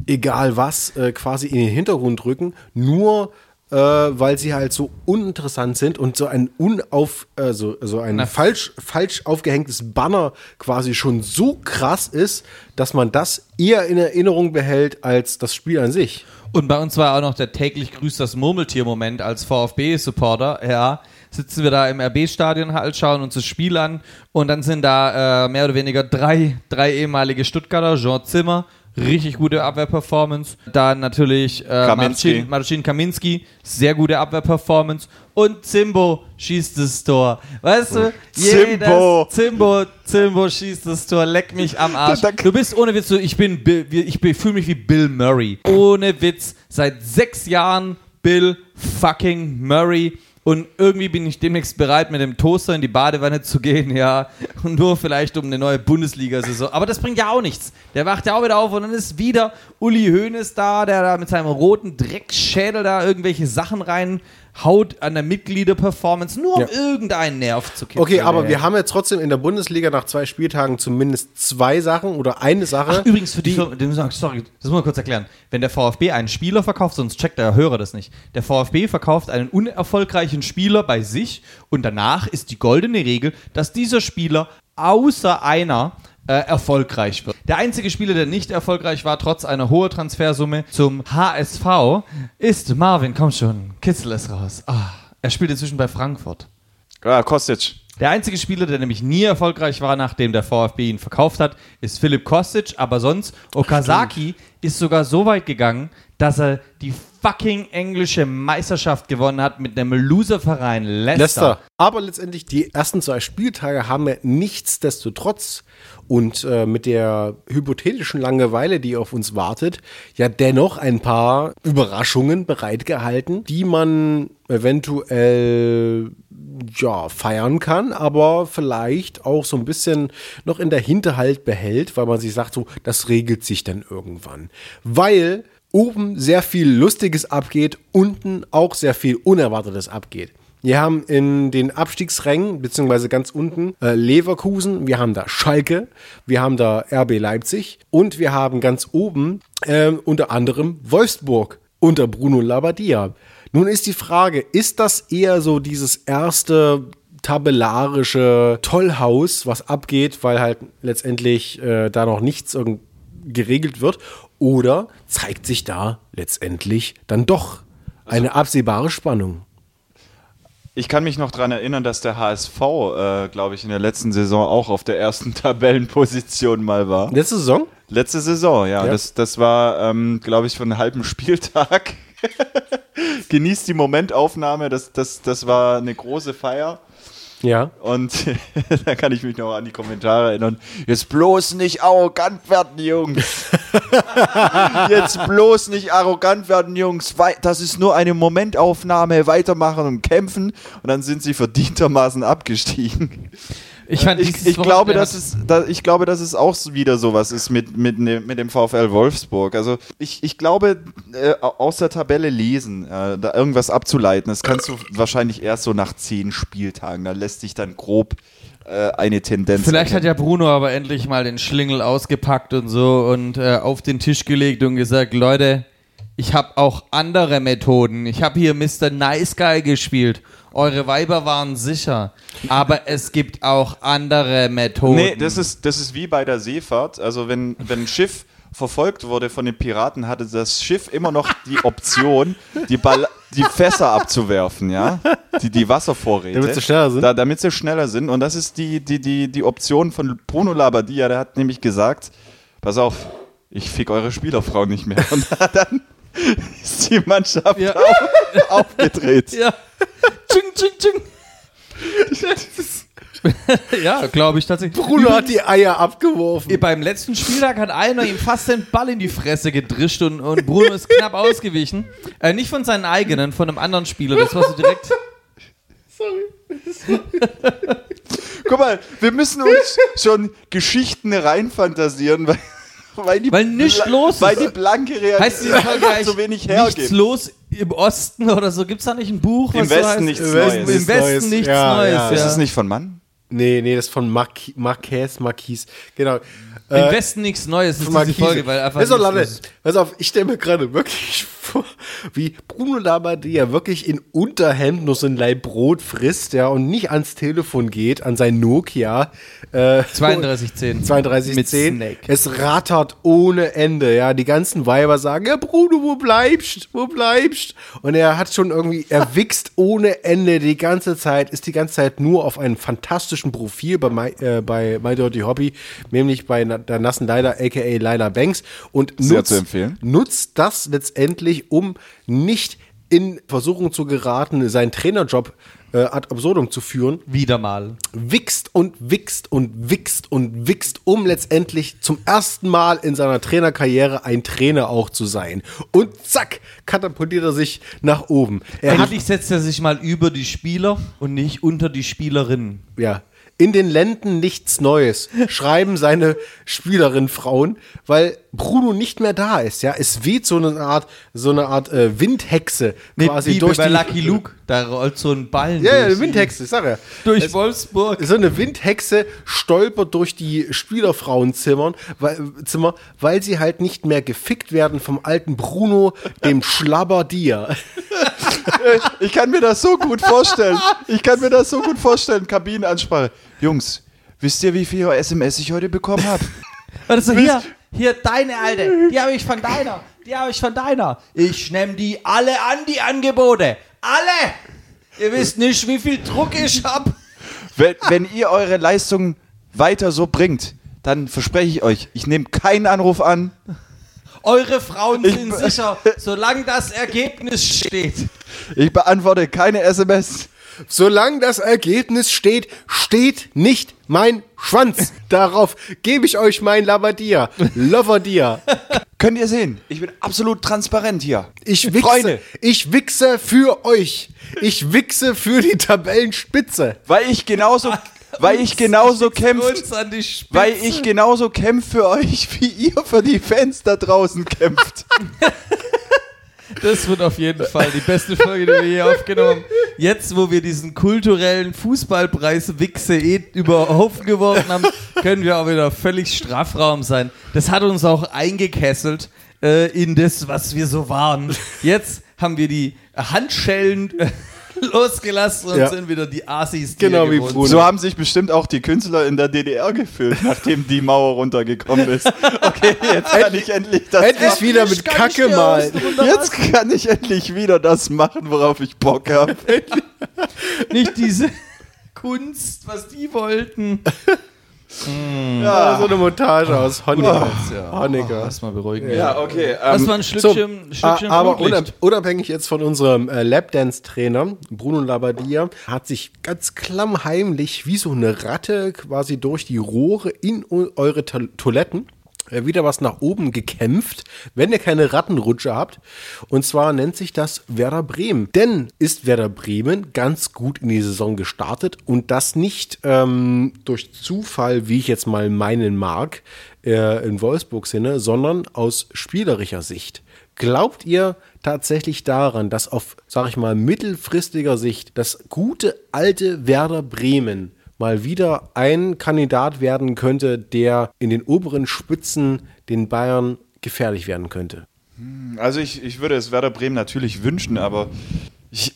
egal was, äh, quasi in den Hintergrund rücken, nur äh, weil sie halt so uninteressant sind und so ein unauf, äh, so, so ein Na. falsch, falsch aufgehängtes Banner quasi schon so krass ist, dass man das eher in Erinnerung behält als das Spiel an sich. Und bei uns war auch noch der täglich grüßt das Murmeltier-Moment als VfB-Supporter. Ja, sitzen wir da im RB-Stadion halt, schauen uns das Spiel an und dann sind da äh, mehr oder weniger drei, drei ehemalige Stuttgarter, Jean Zimmer, richtig gute Abwehrperformance. Dann natürlich äh, Kaminski. Marcin, Marcin Kaminski, sehr gute Abwehrperformance. Und Zimbo schießt das Tor. Weißt du, Zimbo. jedes- Zimbo, Zimbo schießt das Tor, leck mich am Arsch. Du bist ohne Witz, ich bin, Bill, ich fühle mich wie Bill Murray. Ohne Witz, seit sechs Jahren Bill fucking Murray. Und irgendwie bin ich demnächst bereit, mit dem Toaster in die Badewanne zu gehen, ja. Und nur vielleicht um eine neue Bundesliga-Saison. Aber das bringt ja auch nichts. Der wacht ja auch wieder auf und dann ist wieder Uli Hoeneß da, der da mit seinem roten Dreckschädel da irgendwelche Sachen reinhaut an der Mitgliederperformance, nur um Ja. irgendeinen Nerv zu kippen. Okay, aber ey. wir haben jetzt trotzdem in der Bundesliga nach zwei Spieltagen zumindest zwei Sachen oder eine Sache. Ach, übrigens für die, sagen, sorry, das muss man kurz erklären. Wenn der VfB einen Spieler verkauft, sonst checkt der Hörer das nicht. Der VfB verkauft einen unerfolgreichen Spieler bei sich und danach ist die goldene Regel, dass dieser Spieler außer einer äh, erfolgreich wird. Der einzige Spieler, der nicht erfolgreich war, trotz einer hohen Transfersumme zum HSV, ist Marvin. Komm schon, kitzel es raus. Ah, er spielt inzwischen bei Frankfurt. Ja, Kostic. Der einzige Spieler, der nämlich nie erfolgreich war, nachdem der VfB ihn verkauft hat, ist Philipp Kostic. Aber sonst, Okazaki ist sogar so weit gegangen, dass er die fucking englische Meisterschaft gewonnen hat mit einem Loserverein Leicester. Leicester. Aber letztendlich die ersten zwei Spieltage haben wir nichtsdestotrotz und äh, mit der hypothetischen Langeweile, die auf uns wartet, ja dennoch ein paar Überraschungen bereitgehalten, die man eventuell ja, feiern kann, aber vielleicht auch so ein bisschen noch in der Hinterhalt behält, weil man sich sagt, so, das regelt sich dann irgendwann. Weil oben sehr viel Lustiges abgeht, unten auch sehr viel Unerwartetes abgeht. Wir haben in den Abstiegsrängen, beziehungsweise ganz unten, äh, Leverkusen, wir haben da Schalke, wir haben da RB Leipzig und wir haben ganz oben äh, unter anderem Wolfsburg unter Bruno Labbadia. Nun ist die Frage, ist das eher so dieses erste tabellarische Tollhaus, was abgeht, weil halt letztendlich äh, da noch nichts geregelt wird? Oder zeigt sich da letztendlich dann doch eine absehbare Spannung? Ich kann mich noch daran erinnern, dass der HSV, äh, glaube ich, in der letzten Saison auch auf der ersten Tabellenposition mal war. Letzte Saison? Letzte Saison, ja. Ja. Das, das war, ähm, glaube ich, von einem halben Spieltag. Genießt die Momentaufnahme, das, das, das war eine große Feier. Ja. Und da kann ich mich noch an die Kommentare erinnern. Jetzt bloß nicht arrogant werden, Jungs. Jetzt bloß nicht arrogant werden, Jungs. Das ist nur eine Momentaufnahme. Weitermachen und kämpfen. Und dann sind sie verdientermaßen abgestiegen. Ich fand ich, dieses ich, glaube, dass es, da, ich glaube, dass es auch so wieder sowas ist mit, mit, ne- mit dem VfL Wolfsburg. Also ich, ich glaube, äh, aus der Tabelle lesen, äh, da irgendwas abzuleiten, das kannst du wahrscheinlich erst so nach zehn Spieltagen. Da lässt sich dann grob äh, eine Tendenz. Vielleicht hat ja Bruno aber endlich mal den Schlingel ausgepackt und so und äh, auf den Tisch gelegt und gesagt, Leute, ich habe auch andere Methoden. Ich habe hier Mr. Nice Guy gespielt. Eure Weiber waren sicher. Aber es gibt auch andere Methoden. Nee, das ist, das ist wie bei der Seefahrt. Also wenn, wenn ein Schiff verfolgt wurde von den Piraten, hatte das Schiff immer noch die Option, die, Ball die Fässer abzuwerfen, ja? Die, die Wasservorräte. Damit sie schneller sind? Da, damit sie schneller sind. Und das ist die, die, die, die Option von Bruno Labbadia. Der hat nämlich gesagt, pass auf, ich fick eure Spielerfrau nicht mehr. Und dann ist die Mannschaft Ja. auf, aufgedreht. Ja. Tsching, tsching, tsching. ja, glaube ich tatsächlich. Bruno hat die Eier abgeworfen. Beim letzten Spieltag hat einer ihm fast den Ball in die Fresse gedrischt und, und Bruno ist knapp ausgewichen. Äh, nicht von seinen eigenen, von einem anderen Spieler. Das war so direkt. Guck mal, wir müssen uns schon Geschichten reinfantasieren, weil, weil, die, Weil nichts los ist. weil die blanke Realität Heißt diese Folge zu wenig Nichts hergibt. los im Osten oder so? Gibt es da nicht ein Buch? Im was so Westen heißt? nichts Im Neues. Westen, Im Westen Neues. nichts Ja, Neues. ja. Ist es nicht von Mann? Nee, nee, das ist von Marquis, Marquez, Marquis. Genau. Im Äh, Westen nichts Neues ist diese Marquise. Folge, weil einfach Pass auf, nichts pass ich stelle mir gerade wirklich vor, wie Bruno Labbadia wirklich in Unterhemd nur so ein Leib Brot frisst, ja, und nicht ans Telefon geht, an sein Nokia. Äh, 3210. 3210. Mit Snake. Es rattert ohne Ende, ja. Die ganzen Weiber sagen, ja, Bruno, wo bleibst? Wo bleibst? Und er hat schon irgendwie, er wichst ohne Ende die ganze Zeit, ist die ganze Zeit nur auf einem fantastischen Profil bei My, äh, bei My Dirty Hobby, nämlich bei der nassen Leila, aka Leila Banks und Sehr nutzt, zu empfehlen. nutzt das letztendlich, um nicht in Versuchung zu geraten, seinen Trainerjob äh, ad absurdum zu führen, Wieder mal. wichst und wichst und wichst und wichst, um letztendlich zum ersten Mal in seiner Trainerkarriere ein Trainer auch zu sein. Und zack, katapultiert er sich nach oben. Er hat, Endlich setzt er sich mal über die Spieler und nicht unter die Spielerinnen. ja, in den Lenden nichts Neues, schreiben seine Spielerinnen-Frauen, weil Bruno nicht mehr da ist, ja. Es weht so eine Art, so eine Art äh, Windhexe Nee, quasi wie durch bei die, Lucky Luke, da rollt so ein Ballen Ja, ja, durch, eine Windhexe, ich sag ja. durch Es- Wolfsburg. So eine Windhexe stolpert durch die Spielerfrauenzimmern, weil, Zimmer, weil sie halt nicht mehr gefickt werden vom alten Bruno, dem Schlabberdier. Ich kann mir das so gut vorstellen. Ich kann mir das so gut vorstellen. Kabinenansprache. Jungs, wisst ihr, wie viel SMS ich heute bekommen habe? Warte so, hier, hier, deine Alte, die habe ich von deiner, die habe ich von deiner. Ich nehm die alle an, die Angebote. Alle! Ihr wisst nicht, wie viel Druck ich hab. wenn, wenn ihr eure Leistung weiter so bringt, dann verspreche ich euch, ich nehme keinen Anruf an. Eure Frauen sind sicher, solange das Ergebnis steht. Ich beantworte keine SMS. Solange das Ergebnis steht, steht nicht mein Schwanz. Darauf gebe ich euch mein Lavadier. Lavadier. Könnt ihr sehen, ich bin absolut transparent hier. Ich wichse, Freunde. ich wichse für euch. Ich wichse für die Tabellenspitze. Weil ich genauso, weil ich genauso kämpfe, weil ich genauso kämpfe für euch, wie ihr für die Fans da draußen kämpft. Das wird auf jeden Fall die beste Folge, die wir je aufgenommen haben. Jetzt, wo wir diesen kulturellen Fußballpreis Wichse eh über Haufen geworfen haben, können wir auch wieder völlig Strafraum sein. Das hat uns auch eingekesselt äh, in das, was wir so waren. Jetzt haben wir die Handschellen äh, losgelassen und Ja. sind wieder die Asis. Die Genau wie Bruno. So haben sich bestimmt auch die Künstler in der DDR gefühlt, nachdem die Mauer runtergekommen ist. Okay, jetzt kann ich endlich das Endlich machen. wieder mit Kacke malen. Jetzt kann ich endlich wieder das machen, worauf ich Bock habe. Nicht diese Kunst, was die wollten. Ja, so eine Montage aus Honecker. Honecker. Erstmal beruhigen. Ja, okay. Das Ähm, war ein So, Schlückchen, Schlückchen a- aber unabhängig jetzt von unserem äh, Lapdance-Trainer, Bruno Labbadia, hat sich ganz klammheimlich wie so eine Ratte quasi durch die Rohre in eu- eure Ta Toiletten wieder was nach oben gekämpft, wenn ihr keine Rattenrutsche habt. Und zwar nennt sich das Werder Bremen. Denn ist Werder Bremen ganz gut in die Saison gestartet und das nicht ähm, durch Zufall, wie ich jetzt mal meinen mag, äh, in Wolfsburg-Sinne, sondern aus spielerischer Sicht. Glaubt ihr tatsächlich daran, dass auf, sag ich mal, mittelfristiger Sicht das gute alte Werder Bremen mal wieder ein Kandidat werden könnte, der in den oberen Spitzen den Bayern gefährlich werden könnte? Also ich, ich würde es Werder Bremen natürlich wünschen, aber ich,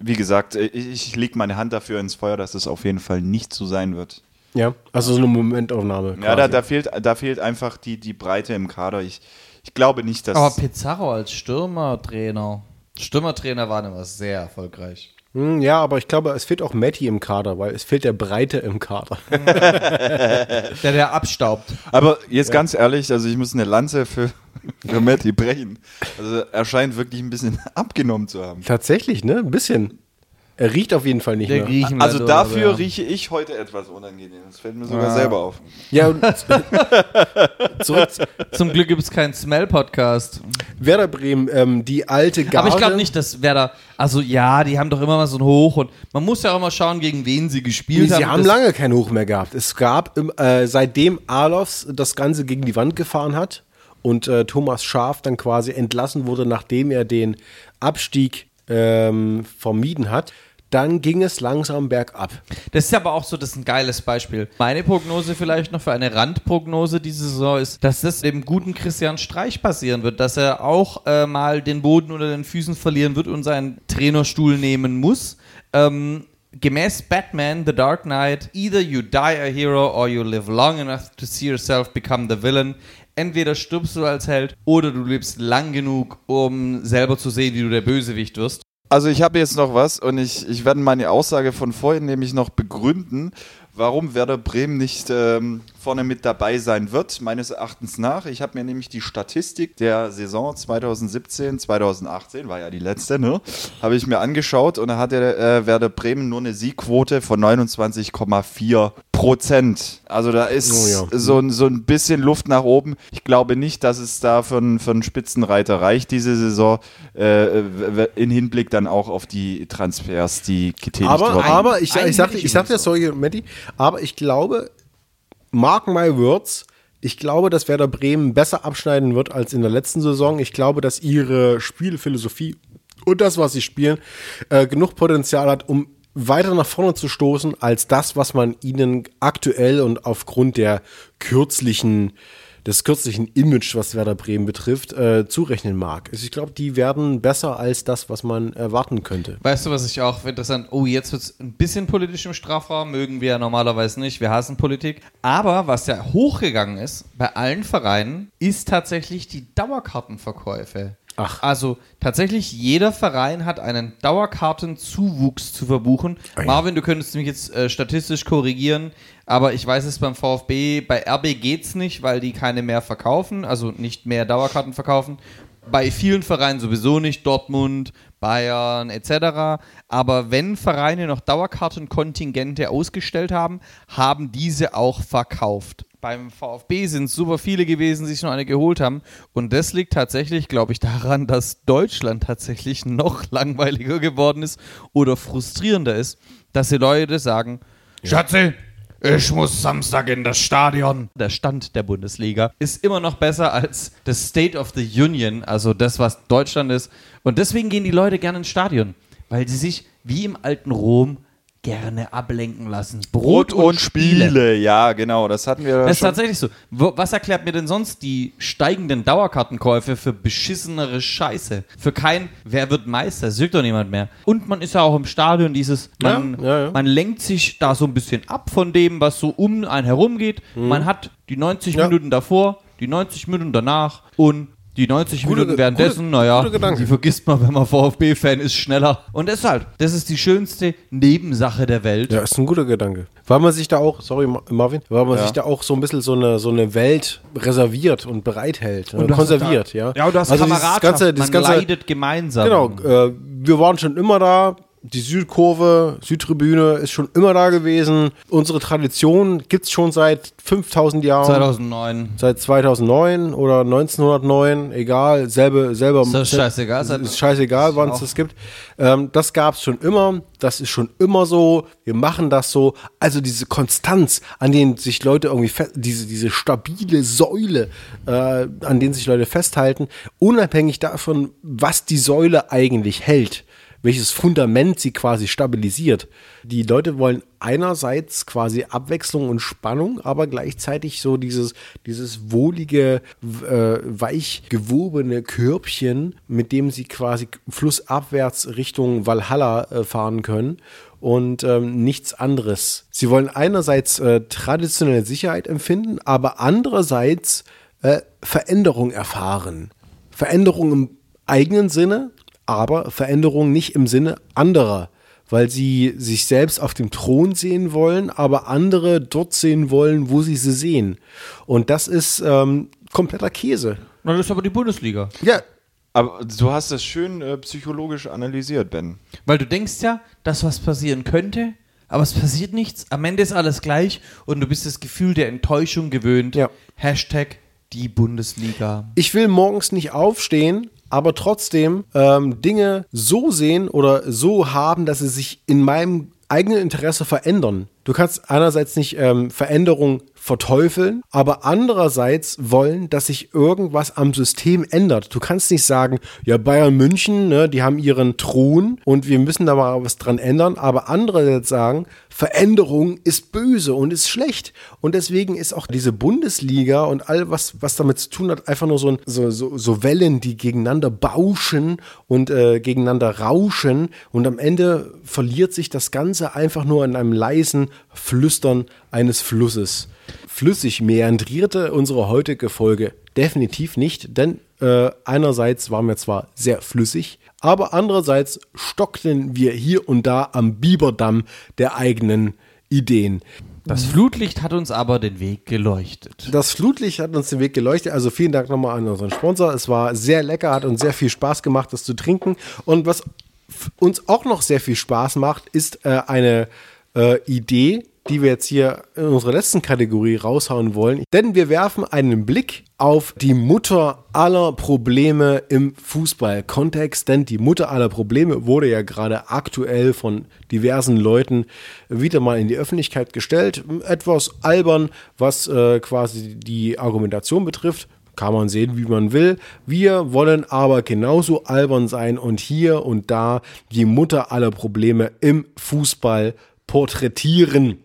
wie gesagt, ich, ich lege meine Hand dafür ins Feuer, dass es auf jeden Fall nicht so sein wird. Ja, also so eine Momentaufnahme. Ja, da, quasi. da, fehlt, da fehlt einfach die, die Breite im Kader. Ich, ich glaube nicht, dass... Aber Pizarro als Stürmertrainer. Stürmertrainer waren immer sehr erfolgreich. Hm, ja, aber ich glaube, es fehlt auch Matty im Kader, weil es fehlt der Breite im Kader. Der, der abstaubt. Aber jetzt ganz ehrlich, also ich muss eine Lanze für, für Matty brechen. Also er scheint wirklich ein bisschen abgenommen zu haben. Tatsächlich, ne? Ein bisschen. Er riecht auf jeden Fall nicht Der mehr. Also oder dafür wer. rieche ich heute etwas unangenehm. Das fällt mir sogar selber auf. Ja, und zurück zu Zum Glück gibt es keinen Smell-Podcast. Werder Bremen, ähm, die alte Garde. Aber ich glaube nicht, dass Werder. Also ja, die haben doch immer mal so ein Hoch und man muss ja auch immer schauen, gegen wen sie gespielt haben. sie haben lange kein Hoch mehr gehabt. Es gab, im, äh, seitdem Alofs das Ganze gegen die Wand gefahren hat und äh, Thomas Schaf dann quasi entlassen wurde, nachdem er den Abstieg ähm, vermieden hat, dann ging es langsam bergab. Das ist aber auch so, das ist ein geiles Beispiel. Meine Prognose vielleicht noch für eine Randprognose diese Saison ist, dass das dem guten Christian Streich passieren wird, dass er auch äh, mal den Boden unter den Füßen verlieren wird und seinen Trainerstuhl nehmen muss. Ähm, gemäß Batman, The Dark Knight, either you die a hero or you live long enough to see yourself become the villain. Entweder stirbst du als Held oder du lebst lang genug, um selber zu sehen, wie du der Bösewicht wirst. Also ich habe jetzt noch was und ich, ich werde meine Aussage von vorhin nämlich noch begründen, warum Werder Bremen nicht ähm, vorne mit dabei sein wird, meines Erachtens nach. Ich habe mir nämlich die Statistik der Saison 2017, 2018, war ja die letzte, ne? Habe ich mir angeschaut und da hatte äh, Werder Bremen nur eine Siegquote von 29,4 Prozent. Also da ist Oh ja. so, ein- so ein bisschen Luft nach oben. Ich glaube nicht, dass es da für, einen- für einen Spitzenreiter reicht diese Saison, äh, in Hinblick dann auch auf die Transfers, die getätigt Aber, wurden. aber ich, ich sagte, ich ich sagte übrigens das, sorry, Matti, aber ich glaube, mark my words, ich glaube, dass Werder Bremen besser abschneiden wird als in der letzten Saison. Ich glaube, dass ihre Spielphilosophie und das, was sie spielen, äh, genug Potenzial hat, um weiter nach vorne zu stoßen, als das, was man ihnen aktuell und aufgrund der kürzlichen des kürzlichen Image, was Werder Bremen betrifft, äh, zurechnen mag. Also ich glaube, die werden besser als das, was man erwarten könnte. Weißt du, was ich auch interessant, oh, jetzt wird es ein bisschen politisch im Strafraum, mögen wir ja normalerweise nicht, wir hassen Politik. Aber was ja hochgegangen ist bei allen Vereinen, ist tatsächlich die Dauerkartenverkäufe. Ach. Also tatsächlich jeder Verein hat einen Dauerkartenzuwuchs zu verbuchen. Marvin, du könntest mich jetzt äh, statistisch korrigieren, aber ich weiß es beim VfB, bei RB geht's nicht, weil die keine mehr verkaufen, also nicht mehr Dauerkarten verkaufen. Bei vielen Vereinen sowieso nicht, Dortmund, Bayern etc. Aber wenn Vereine noch Dauerkartenkontingente ausgestellt haben, haben diese auch verkauft. Beim VfB sind super viele gewesen, die sich noch eine geholt haben. Und das liegt tatsächlich, glaube ich, daran, dass Deutschland tatsächlich noch langweiliger geworden ist oder frustrierender ist, dass die Leute sagen, Schatzi, ich muss Samstag in das Stadion. der Stand der Bundesliga ist immer noch besser als das State of the Union, also das, was Deutschland ist. Und deswegen gehen die Leute gerne ins Stadion, weil sie sich wie im alten Rom gerne ablenken lassen. Brot und Spiele. ja, genau, das hatten wir Das ist schon. tatsächlich so. Was erklärt mir denn sonst die steigenden Dauerkartenkäufe für beschissenere Scheiße? Für kein, wer wird Meister? Das doch niemand mehr. Und man ist ja auch im Stadion dieses, man, Ja, ja, ja. man lenkt sich da so ein bisschen ab von dem, was so um einen herum geht. Man hat die 90 Mhm. Ja. Minuten davor, die 90 Minuten danach und die 90 Gute- Minuten währenddessen, gute- naja, die vergisst man, wenn man VfB-Fan ist, schneller. Und deshalb, das ist die schönste Nebensache der Welt. Ja, ist ein guter Gedanke. Weil man sich da auch, sorry Ma- Marvin, weil man Ja. sich da auch so ein bisschen so eine, so eine Welt reserviert und bereithält, äh, du hast konserviert, da- ja. Ja, und du hast also dieses Kameradschaft, ganze, dieses man ganze, leidet gemeinsam. Genau, äh, wir waren schon immer da. Die Südkurve, Südtribüne ist schon immer da gewesen. Unsere Tradition gibt es schon seit 5000 Jahren. 2009. Seit 2009 oder 1909, egal, selbe, selber. Ist das scheißegal? Ist, ist scheißegal, wann es das gibt. Ähm, das gab es schon immer. Das ist schon immer so. Wir machen das so. Also diese Konstanz, an denen sich Leute irgendwie diese, diese stabile Säule, äh, an denen sich Leute festhalten, unabhängig davon, was die Säule eigentlich hält welches Fundament sie quasi stabilisiert. Die Leute wollen einerseits quasi Abwechslung und Spannung, aber gleichzeitig so dieses, dieses wohlige, äh, weich gewobene Körbchen, mit dem sie quasi flussabwärts Richtung Valhalla äh, fahren können und ähm, nichts anderes. Sie wollen einerseits äh, traditionelle Sicherheit empfinden, aber andererseits äh, Veränderung erfahren. Veränderung im eigenen Sinne, aber Veränderung nicht im Sinne anderer, weil sie sich selbst auf dem Thron sehen wollen, aber andere dort sehen wollen, wo sie sie sehen. Und das ist ähm, kompletter Käse. Na, das ist aber die Bundesliga. Ja, Aber du hast das schön äh, psychologisch analysiert, Ben. Weil du denkst ja, dass was passieren könnte, aber es passiert nichts. Am Ende ist alles gleich und du bist das Gefühl der Enttäuschung gewöhnt. Ja. Hashtag die Bundesliga. ich will morgens nicht aufstehen, aber trotzdem ähm, Dinge so sehen oder so haben, dass sie sich in meinem eigenen Interesse verändern. Du kannst einerseits nicht ähm, Veränderung verteufeln, aber andererseits wollen, dass sich irgendwas am System ändert. Du kannst nicht sagen, ja, Bayern München, ne, die haben ihren Thron und wir müssen da mal was dran ändern, aber andererseits sagen, Veränderung ist böse und ist schlecht. Und deswegen ist auch diese Bundesliga und all was, was damit zu tun hat, einfach nur so, ein, so, so, so Wellen, die gegeneinander bauschen und äh, gegeneinander rauschen. Und am Ende verliert sich das Ganze einfach nur in einem leisen Flüstern eines Flusses. Flüssig meandrierte unsere heutige Folge definitiv nicht, denn äh, einerseits waren wir zwar sehr flüssig, aber andererseits stockten wir hier und da am Biberdamm der eigenen Ideen. Das Flutlicht hat uns aber den Weg geleuchtet. Das Flutlicht hat uns den Weg geleuchtet. Also vielen Dank nochmal an unseren Sponsor. Es war sehr lecker, hat uns sehr viel Spaß gemacht, das zu trinken. Und was uns auch noch sehr viel Spaß macht, ist äh, eine äh, Idee, die wir jetzt hier in unserer letzten Kategorie raushauen wollen. Denn wir werfen einen Blick auf die Mutter aller Probleme im Fußballkontext. Denn die Mutter aller Probleme wurde ja gerade aktuell von diversen Leuten wieder mal in die Öffentlichkeit gestellt. Etwas albern, was äh, quasi die Argumentation betrifft. Kann man sehen, wie man will. Wir wollen aber genauso albern sein und hier und da die Mutter aller Probleme im Fußball porträtieren.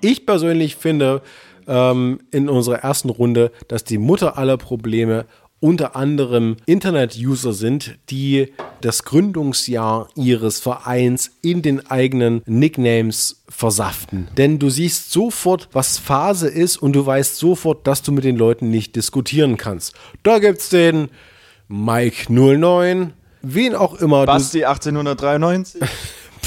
Ich persönlich finde ähm, in unserer ersten Runde, dass die Mutter aller Probleme unter anderem Internet-User sind, die das Gründungsjahr ihres Vereins in den eigenen Nicknames versaften. Denn du siehst sofort, was Phase ist und du weißt sofort, dass du mit den Leuten nicht diskutieren kannst. Da gibt's den Mike 09, wen auch immer. Basti 1893. Du,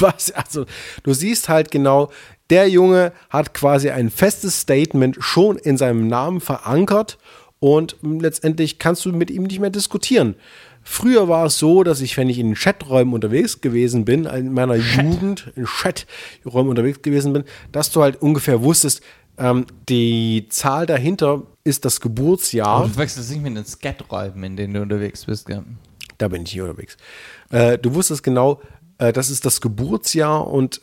was, also, du siehst halt genau, der Junge hat quasi ein festes Statement schon in seinem Namen verankert und letztendlich kannst du mit ihm nicht mehr diskutieren. Früher war es so, dass ich, wenn ich in Chaträumen unterwegs gewesen bin, in meiner Jugend, in Chaträumen unterwegs gewesen bin, dass du halt ungefähr wusstest, ähm, die Zahl dahinter ist das Geburtsjahr. Oh, du wechselst nicht mit den Skat-Räumen, in denen du unterwegs bist, gell? Da bin ich hier unterwegs. Äh, du wusstest genau, äh, das ist das Geburtsjahr und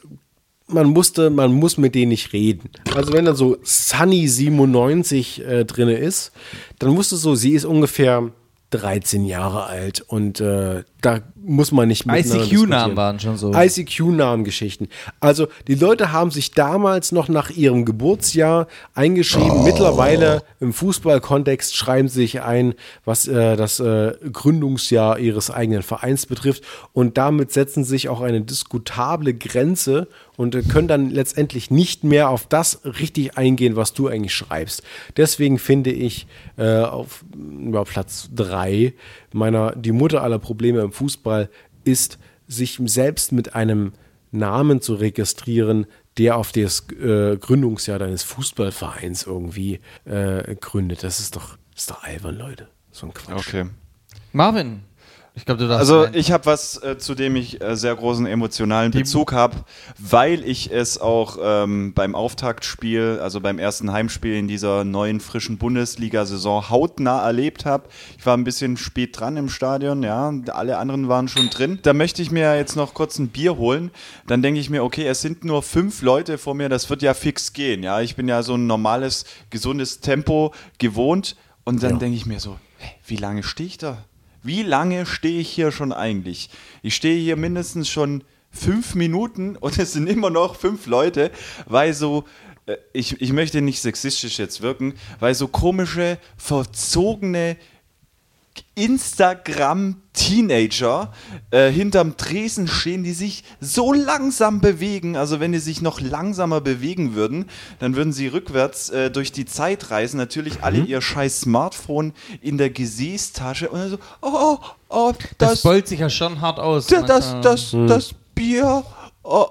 man musste, man muss mit denen nicht reden. Also wenn dann so Sunny 97 äh, drin ist, dann wusstest du, sie ist ungefähr 13 Jahre alt und äh, da muss man nicht ICQ-Namen waren schon so. ICQ-Namen-Geschichten. Also die Leute haben sich damals noch nach ihrem Geburtsjahr eingeschrieben. Mittlerweile im Fußballkontext schreiben sie sich ein, was äh, das äh, Gründungsjahr ihres eigenen Vereins betrifft. Und damit setzen sich auch eine diskutable Grenze und äh, können dann letztendlich nicht mehr auf das richtig eingehen, was du eigentlich schreibst. Deswegen finde ich äh, auf ja, Platz drei meiner die Mutter aller Probleme im Fußball ist, sich selbst mit einem Namen zu registrieren, der auf das äh, Gründungsjahr deines Fußballvereins irgendwie äh, gründet. Das ist doch, ist doch albern, Leute. So ein Quatsch. Okay. Marvin, ich darfst. Also ich habe was, äh, zu dem ich äh, sehr großen emotionalen Bezug habe, weil ich es auch ähm, beim Auftaktspiel, also beim ersten Heimspiel in dieser neuen frischen Bundesliga-Saison hautnah erlebt habe. Ich war ein bisschen spät dran im Stadion, ja, alle anderen waren schon drin. Da möchte ich mir jetzt noch kurz ein Bier holen. Dann denke ich mir, okay, es sind nur fünf Leute vor mir, das wird ja fix gehen, ja. Ich bin ja so ein normales, gesundes Tempo gewohnt und dann denke ich mir so, hey, wie lange stehe ich da? Wie lange stehe ich hier schon eigentlich? Ich stehe hier mindestens schon fünf Minuten und es sind immer noch fünf Leute, weil so, äh, ich, ich möchte nicht sexistisch jetzt wirken, weil so komische, verzogene Instagram-Teenager äh, hinterm Tresen stehen, die sich so langsam bewegen. Also wenn die sich noch langsamer bewegen würden, dann würden sie rückwärts äh, durch die Zeit reisen. Natürlich alle ihr scheiß Smartphone in der Gesäßtasche und dann so, oh, oh, das, das, beult sich ja schon hart aus. das, das, manchmal. das, das Bier. Oh,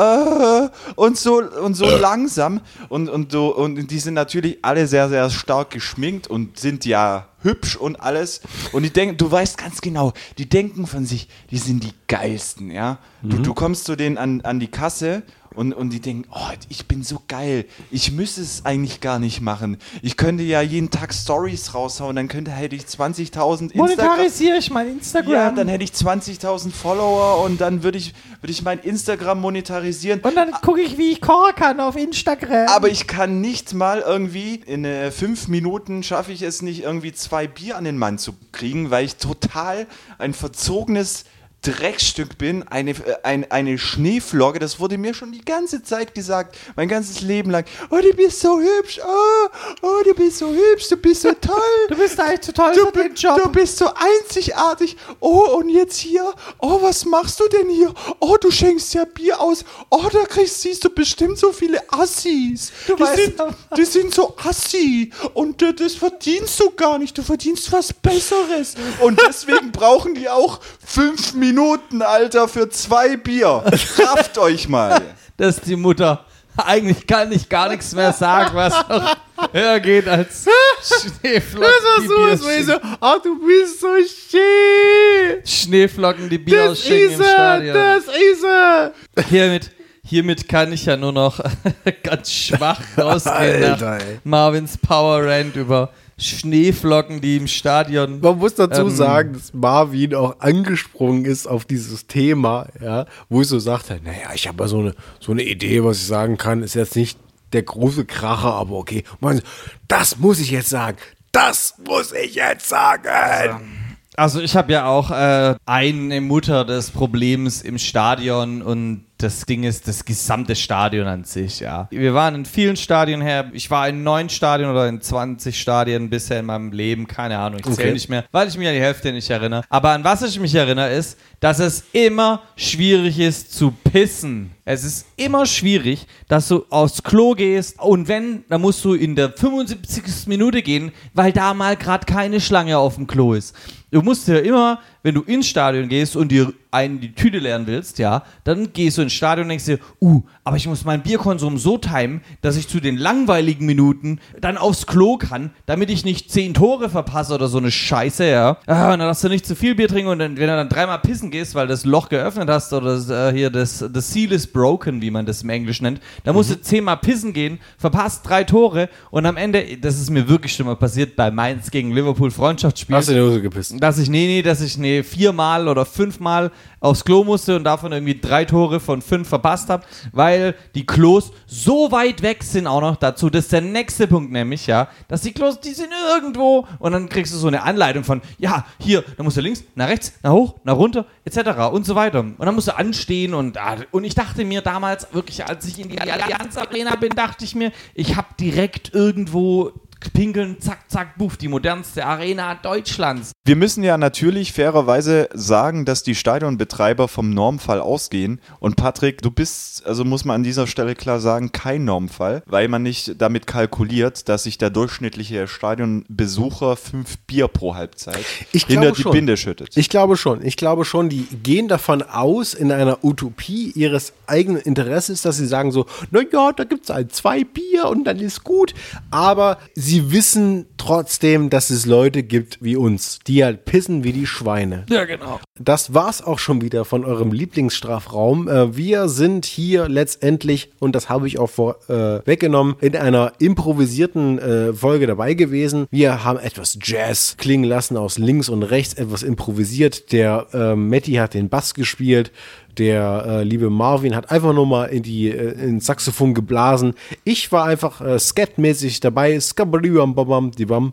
äh, und so und so langsam. Und und so und die sind natürlich alle sehr sehr stark geschminkt und sind ja hübsch und alles. Und die denken du weißt ganz genau die denken von sich die sind die geilsten ja? Du, du kommst zu denen an, an die Kasse und, und die denken, oh, ich bin so geil. Ich müsste es eigentlich gar nicht machen. Ich könnte ja jeden Tag Stories raushauen, dann könnte hätte ich 20.000 Instagram. Monetarisiere ich mein Instagram. Ja, dann hätte ich 20.000 Follower und dann würde ich, würde ich mein Instagram monetarisieren. Und dann gucke ich, wie ich kochen kann auf Instagram. Aber ich kann nicht mal irgendwie in äh, fünf Minuten schaffe ich es nicht, irgendwie zwei Bier an den Mann zu kriegen, weil ich total ein verzogenes Dreckstück bin, eine, äh, ein, eine Schneeflocke, das wurde mir schon die ganze Zeit gesagt, mein ganzes Leben lang. Oh, du bist so hübsch, oh, oh, du bist so hübsch, du bist so toll. du bist eigentlich total Du, für den Job. du bist so einzigartig. Oh, und jetzt hier. Oh, was machst du denn hier? Oh, du schenkst ja Bier aus. Oh, da kriegst, siehst du bestimmt so viele Assis. Du die, weißt sind, die sind so Assi. Und äh, das verdienst du gar nicht. Du verdienst was Besseres. Und deswegen brauchen die auch fünf Minuten, Alter, für zwei Bier. Rafft euch mal. Das ist die Mutter. Eigentlich kann ich gar nichts mehr sagen, was noch höher geht als Schneeflocken, die Bier schenken. ach, du bist so schön. Schneeflocken, die Bier schenken im Stadion. ist er. Hiermit, hiermit kann ich ja nur noch ganz schwach rausgehen nach Alter, ey. Marvins Power Rant über Schneeflocken, die im Stadion. Man muss dazu Ähm, sagen, dass Marvin auch angesprungen ist auf dieses Thema, ja, wo ich so sagte, naja, ich habe ja so eine, so eine Idee, was ich sagen kann, ist jetzt nicht der große Kracher, aber okay. Man das muss ich jetzt sagen. Das muss ich jetzt sagen. Also ich habe ja auch äh, eine Mutter des Problems im Stadion und das Ding ist das gesamte Stadion an sich, ja. Wir waren in vielen Stadien her. Ich war in neun Stadien oder in 20 Stadien bisher in meinem Leben. Keine Ahnung, ich zähle Okay. nicht mehr, weil ich mich an die Hälfte nicht erinnere. Aber an was ich mich erinnere ist, dass es immer schwierig ist zu pissen. Es ist immer schwierig, dass du aufs Klo gehst und wenn, dann musst du in der 75. Minute gehen, weil da mal gerade keine Schlange auf dem Klo ist. Du musst ja immer, wenn du ins Stadion gehst und dir einen die Tüte leeren willst, ja, dann gehst du ins Stadion und denkst dir, uh, aber ich muss meinen Bierkonsum so timen, dass ich zu den langweiligen Minuten dann aufs Klo kann, damit ich nicht zehn Tore verpasse oder so eine Scheiße, ja. Ah, und dann darfst du nicht zu viel Bier trinken und dann, wenn du dann dreimal pissen gehst, weil das Loch geöffnet hast oder das, äh, hier das, das Seal is broken, wie man das im Englisch nennt, dann musst du zehnmal pissen gehen, verpasst drei Tore und am Ende, das ist mir wirklich schon mal passiert bei Mainz gegen Liverpool Freundschaftsspiel Hast du in die Hose gepisst? dass ich, nee, nee, dass ich nee, viermal oder fünfmal aufs Klo musste und davon irgendwie drei Tore von fünf verpasst habe, weil die Klos so weit weg sind auch noch dazu. Das ist der nächste Punkt nämlich, ja, dass die Klos, die sind irgendwo und dann kriegst du so eine Anleitung von, ja, hier, dann musst du links, nach rechts, nach hoch, nach runter, etc. und so weiter. Und dann musst du anstehen und, ah, und ich dachte mir damals wirklich, als ich in die Allianz Arena bin, dachte ich mir, ich habe direkt irgendwo pinkeln, zack, zack, buff, die modernste Arena Deutschlands. Wir müssen ja natürlich fairerweise sagen, dass die Stadionbetreiber vom Normfall ausgehen. Und Patrick, du bist, also muss man an dieser Stelle klar sagen, kein Normfall, weil man nicht damit kalkuliert, dass sich der durchschnittliche Stadionbesucher fünf Bier pro Halbzeit Ich hinter die schon. Binde schüttet. Ich glaube schon. Ich glaube schon, die gehen davon aus, in einer Utopie ihres eigenen Interesses, dass sie sagen so, na ja, da gibt es halt zwei Bier und dann ist gut. Aber sie wissen trotzdem, dass es Leute gibt wie uns, die halt pissen wie die Schweine. Ja, genau. Das war's auch schon wieder von eurem Lieblingsstrafraum. Äh, wir sind hier letztendlich, und das habe ich auch vorweggenommen, in einer improvisierten äh, Folge dabei gewesen. Wir haben etwas Jazz klingen lassen aus links und rechts, etwas improvisiert. Der äh, Matti hat den Bass gespielt. Der äh, liebe Marvin hat einfach nur mal in die äh, ins Saxophon geblasen. Ich war einfach äh, skatmäßig dabei. Skabadiwam, babam, die bam.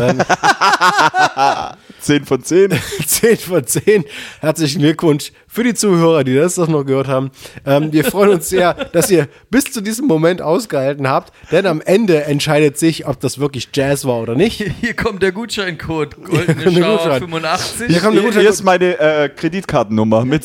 Ähm, 10 von 10. 10 von 10. Herzlichen Glückwunsch für die Zuhörer, die das doch noch gehört haben. Ähm, wir freuen uns sehr, dass ihr bis zu diesem Moment ausgehalten habt, denn am Ende entscheidet sich, ob das wirklich Jazz war oder nicht. Hier kommt der Gutscheincode. Hier Goldene kommt der Schauer Gutschein. 85. Hier kommt der Hier, Gutschein. hier ist meine äh, Kreditkartennummer mit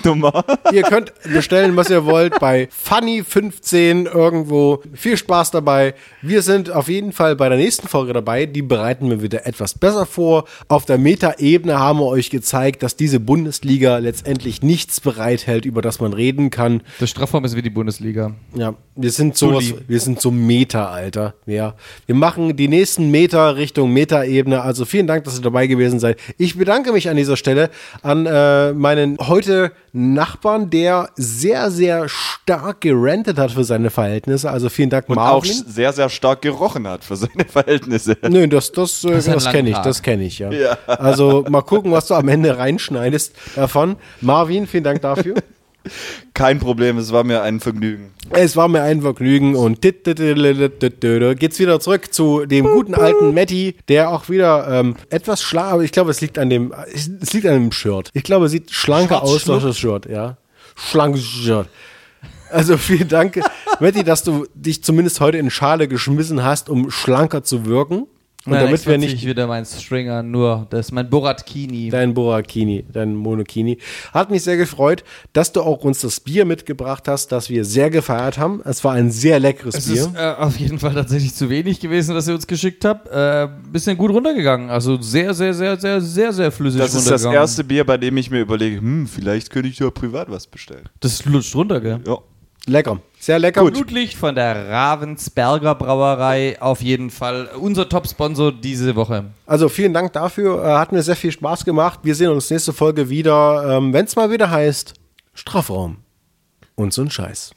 Sicherheitsnummer. Ihr könnt bestellen, was ihr wollt, bei Funny15 irgendwo. Viel Spaß dabei. Wir sind auf jeden Fall bei der nächsten Folge dabei. Die bereiten wir wieder etwas besser vor. Auf der Meta-Ebene haben wir euch gezeigt, dass diese Bundesliga letztendlich nichts bereithält, über das man reden kann. Das Strafraum ist wie die Bundesliga. Ja, wir sind sowas, wir sind so Meta, Alter. Ja. Wir machen die nächsten Meter Richtung Meta-Ebene. Also vielen Dank, dass ihr dabei gewesen seid. Ich bedanke mich an dieser Stelle an äh, meinen heute Nachbarn, der sehr, sehr stark gerantet hat für seine Verhältnisse. Also vielen Dank, Und auch Marvin. sehr, sehr stark gerochen hat für seine Verhältnisse. Nö, das, das, äh, Das das kenne ich, das kenne ich, ja. Ja. Also mal gucken, was du am Ende reinschneidest davon. Marvin, vielen Dank dafür. Kein Problem, es war mir ein Vergnügen. Es war mir ein Vergnügen und dit- dit- dit- dit- dit- dit- geht's wieder zurück zu dem guten alten Matti, der auch wieder ähm, etwas schlank, aber ich glaube, es liegt an dem, es liegt an dem Shirt. Ich glaube, es sieht schlanker aus durch das Shirt, ja. Schlankes Shirt. Also vielen Dank, Matti, dass du dich zumindest heute in Schale geschmissen hast, um schlanker zu wirken. Und Nein, damit wir nicht ich wieder mein Stringer, nur das ist mein Boratkini. Dein Borakini, dein Monokini. Hat mich sehr gefreut, dass du auch uns das Bier mitgebracht hast, das wir sehr gefeiert haben. Es war ein sehr leckeres Es Bier. ist äh, auf jeden Fall tatsächlich zu wenig gewesen, was ihr uns geschickt habt. Äh, bisschen gut runtergegangen. Also sehr, sehr, sehr, sehr, sehr, sehr flüssig Das ist das erste Bier, bei dem ich mir überlege, hm, vielleicht könnte ich ja privat was bestellen. Das lutscht runter, gell? Ja. Lecker. Sehr lecker. Blutlicht von der Ravensberger Brauerei. Auf jeden Fall unser Top-Sponsor diese Woche. Also vielen Dank dafür. Äh, hat mir sehr viel Spaß gemacht. Wir sehen uns nächste Folge wieder, ähm, wenn es mal wieder heißt Strafraum und so ein Scheiß.